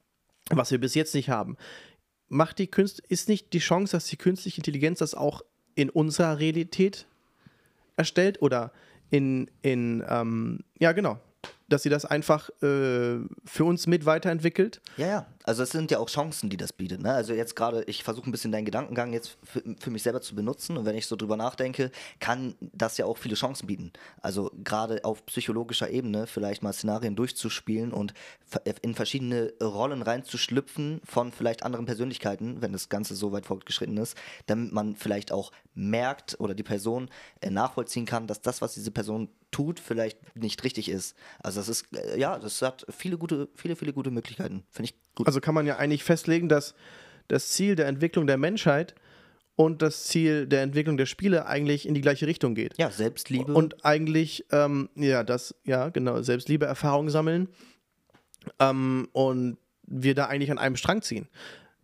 was wir bis jetzt nicht haben. Macht die Künst ist nicht die Chance, dass die künstliche Intelligenz das auch in unserer Realität erstellt oder in, in ähm, ja genau, dass sie das einfach äh, für uns mit weiterentwickelt. Ja, ja. Also es sind ja auch Chancen, die das bietet. Ne? Also jetzt gerade, ich versuche ein bisschen deinen Gedankengang jetzt für, für, mich selber zu benutzen und wenn ich so drüber nachdenke, kann das ja auch viele Chancen bieten. Also gerade auf psychologischer Ebene vielleicht mal Szenarien durchzuspielen und in verschiedene Rollen reinzuschlüpfen von vielleicht anderen Persönlichkeiten, wenn das Ganze so weit fortgeschritten ist, damit man vielleicht auch merkt oder die Person äh, nachvollziehen kann, dass das, was diese Person tut, vielleicht nicht richtig ist. Also das ist, äh, ja, das hat viele gute, viele, viele gute Möglichkeiten. Finde ich gut. Also kann man ja eigentlich festlegen, dass das Ziel der Entwicklung der Menschheit und das Ziel der Entwicklung der Spiele eigentlich in die gleiche Richtung geht. Ja, Selbstliebe. Und eigentlich, ähm, ja, das, ja, genau, Selbstliebe, Erfahrung sammeln ähm, und wir da eigentlich an einem Strang ziehen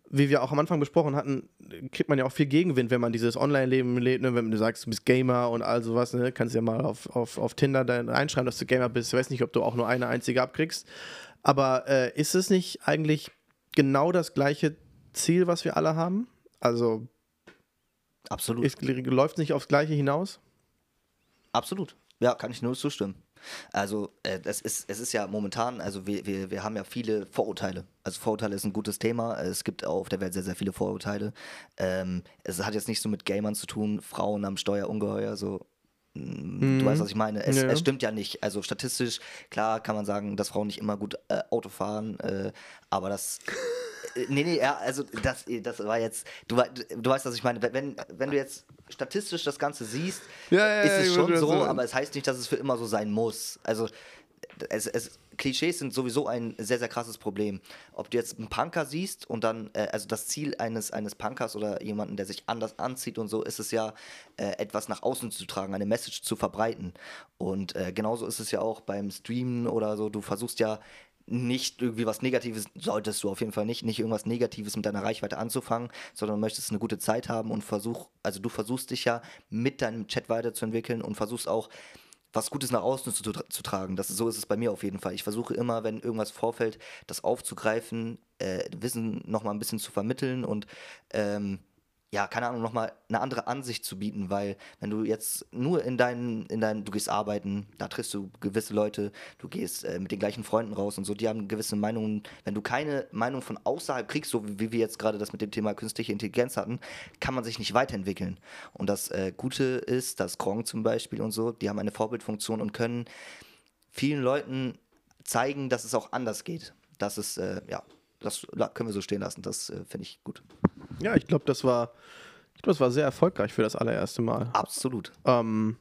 wie wir auch am Anfang besprochen hatten, kriegt man ja auch viel Gegenwind, wenn man dieses Online-Leben lebt, ne? wenn du sagst, du bist Gamer und all sowas, ne? kannst ja mal auf, auf, auf Tinder dann reinschreiben, dass du Gamer bist. Ich weiß nicht, ob du auch nur eine einzige abkriegst. Aber äh, ist es nicht eigentlich genau das gleiche Ziel, was wir alle haben? Also. Absolut. läuft es nicht aufs Gleiche hinaus? Absolut. Ja, kann ich nur zustimmen. Also äh, das ist, es ist ja momentan, also wir, wir, wir haben ja viele Vorurteile. Also Vorurteile ist ein gutes Thema. Es gibt auf der Welt sehr, sehr viele Vorurteile. Ähm, es hat jetzt nicht so mit Gamern zu tun, Frauen am Steuer ungeheuer, so Mhm. Du weißt, was ich meine. Es, ja. es, stimmt ja nicht. Also statistisch, klar kann man sagen, dass Frauen nicht immer gut äh, Auto fahren, äh, aber das. Äh, nee, nee, ja, also das, das war jetzt. Du, du weißt, was ich meine. Wenn, wenn du jetzt statistisch das Ganze siehst, ja, ja, ist es schon so, aber es heißt nicht, dass es für immer so sein muss. Also es, es, Klischees sind sowieso ein sehr, sehr krasses Problem. Ob du jetzt einen Punker siehst und dann, äh, also das Ziel eines, eines Punkers oder jemanden, der sich anders anzieht und so, ist es ja, äh, etwas nach außen zu tragen, eine Message zu verbreiten. Und äh, genauso ist es ja auch beim Streamen oder so. Du versuchst ja nicht irgendwie was Negatives, solltest du auf jeden Fall nicht, nicht irgendwas Negatives mit deiner Reichweite anzufangen, sondern möchtest eine gute Zeit haben und versuch, also du versuchst dich ja mit deinem Chat weiterzuentwickeln und versuchst auch was Gutes nach außen zu, zu tragen. Das, so ist es bei mir auf jeden Fall. Ich versuche immer, wenn irgendwas vorfällt, das aufzugreifen, äh, Wissen nochmal ein bisschen zu vermitteln und ähm, ja, keine Ahnung, nochmal eine andere Ansicht zu bieten, weil wenn du jetzt nur in deinen, in deinen, du gehst arbeiten, da triffst du gewisse Leute, du gehst äh, mit den gleichen Freunden raus und so, die haben gewisse Meinungen. Wenn du keine Meinung von außerhalb kriegst, so wie wir jetzt gerade das mit dem Thema künstliche Intelligenz hatten, kann man sich nicht weiterentwickeln. Und das äh, Gute ist, dass Gronk zum Beispiel und so, die haben eine Vorbildfunktion und können vielen Leuten zeigen, dass es auch anders geht. Das ist, äh, ja, das können wir so stehen lassen. Das äh, finde ich gut. Ja, ich glaube, das war, ich glaub, das war sehr erfolgreich für das allererste Mal. Absolut. Ähm,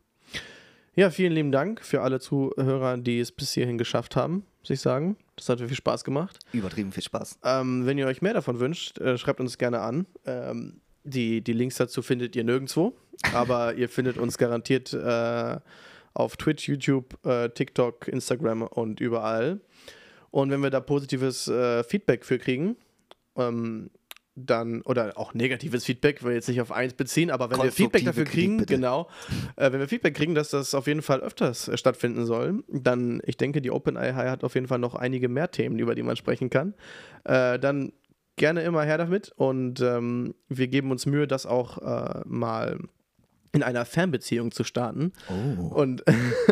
ja, vielen lieben Dank für alle Zuhörer, die es bis hierhin geschafft haben. muss ich sagen. Das hat mir viel Spaß gemacht. Übertrieben viel Spaß. Ähm, wenn ihr euch mehr davon wünscht, äh, schreibt uns gerne an. Ähm, die, die Links dazu findet ihr nirgendwo, aber ihr findet uns garantiert äh, auf Twitch, YouTube, äh, TikTok, Instagram und überall. Und wenn wir da positives äh, Feedback für kriegen, ähm, dann, oder auch negatives Feedback, will jetzt nicht auf eins beziehen, aber wenn wir Feedback dafür kriegen, Kritik, genau, äh, wenn wir Feedback kriegen, dass das auf jeden Fall öfters äh, stattfinden soll, dann, ich denke, die OpenAI hat auf jeden Fall noch einige mehr Themen, über die man sprechen kann. Äh, dann gerne immer her damit und ähm, wir geben uns Mühe, das auch äh, mal in einer Fernbeziehung zu starten oh. und,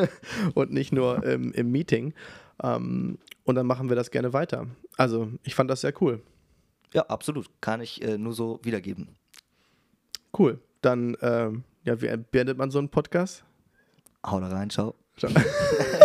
und nicht nur im, im Meeting. Ähm, und dann machen wir das gerne weiter. Also, ich fand das sehr cool. Ja, absolut. Kann ich äh, nur so wiedergeben. Cool. Dann, äh, ja, wie beendet man so einen Podcast? Hau da rein, ciao. ciao.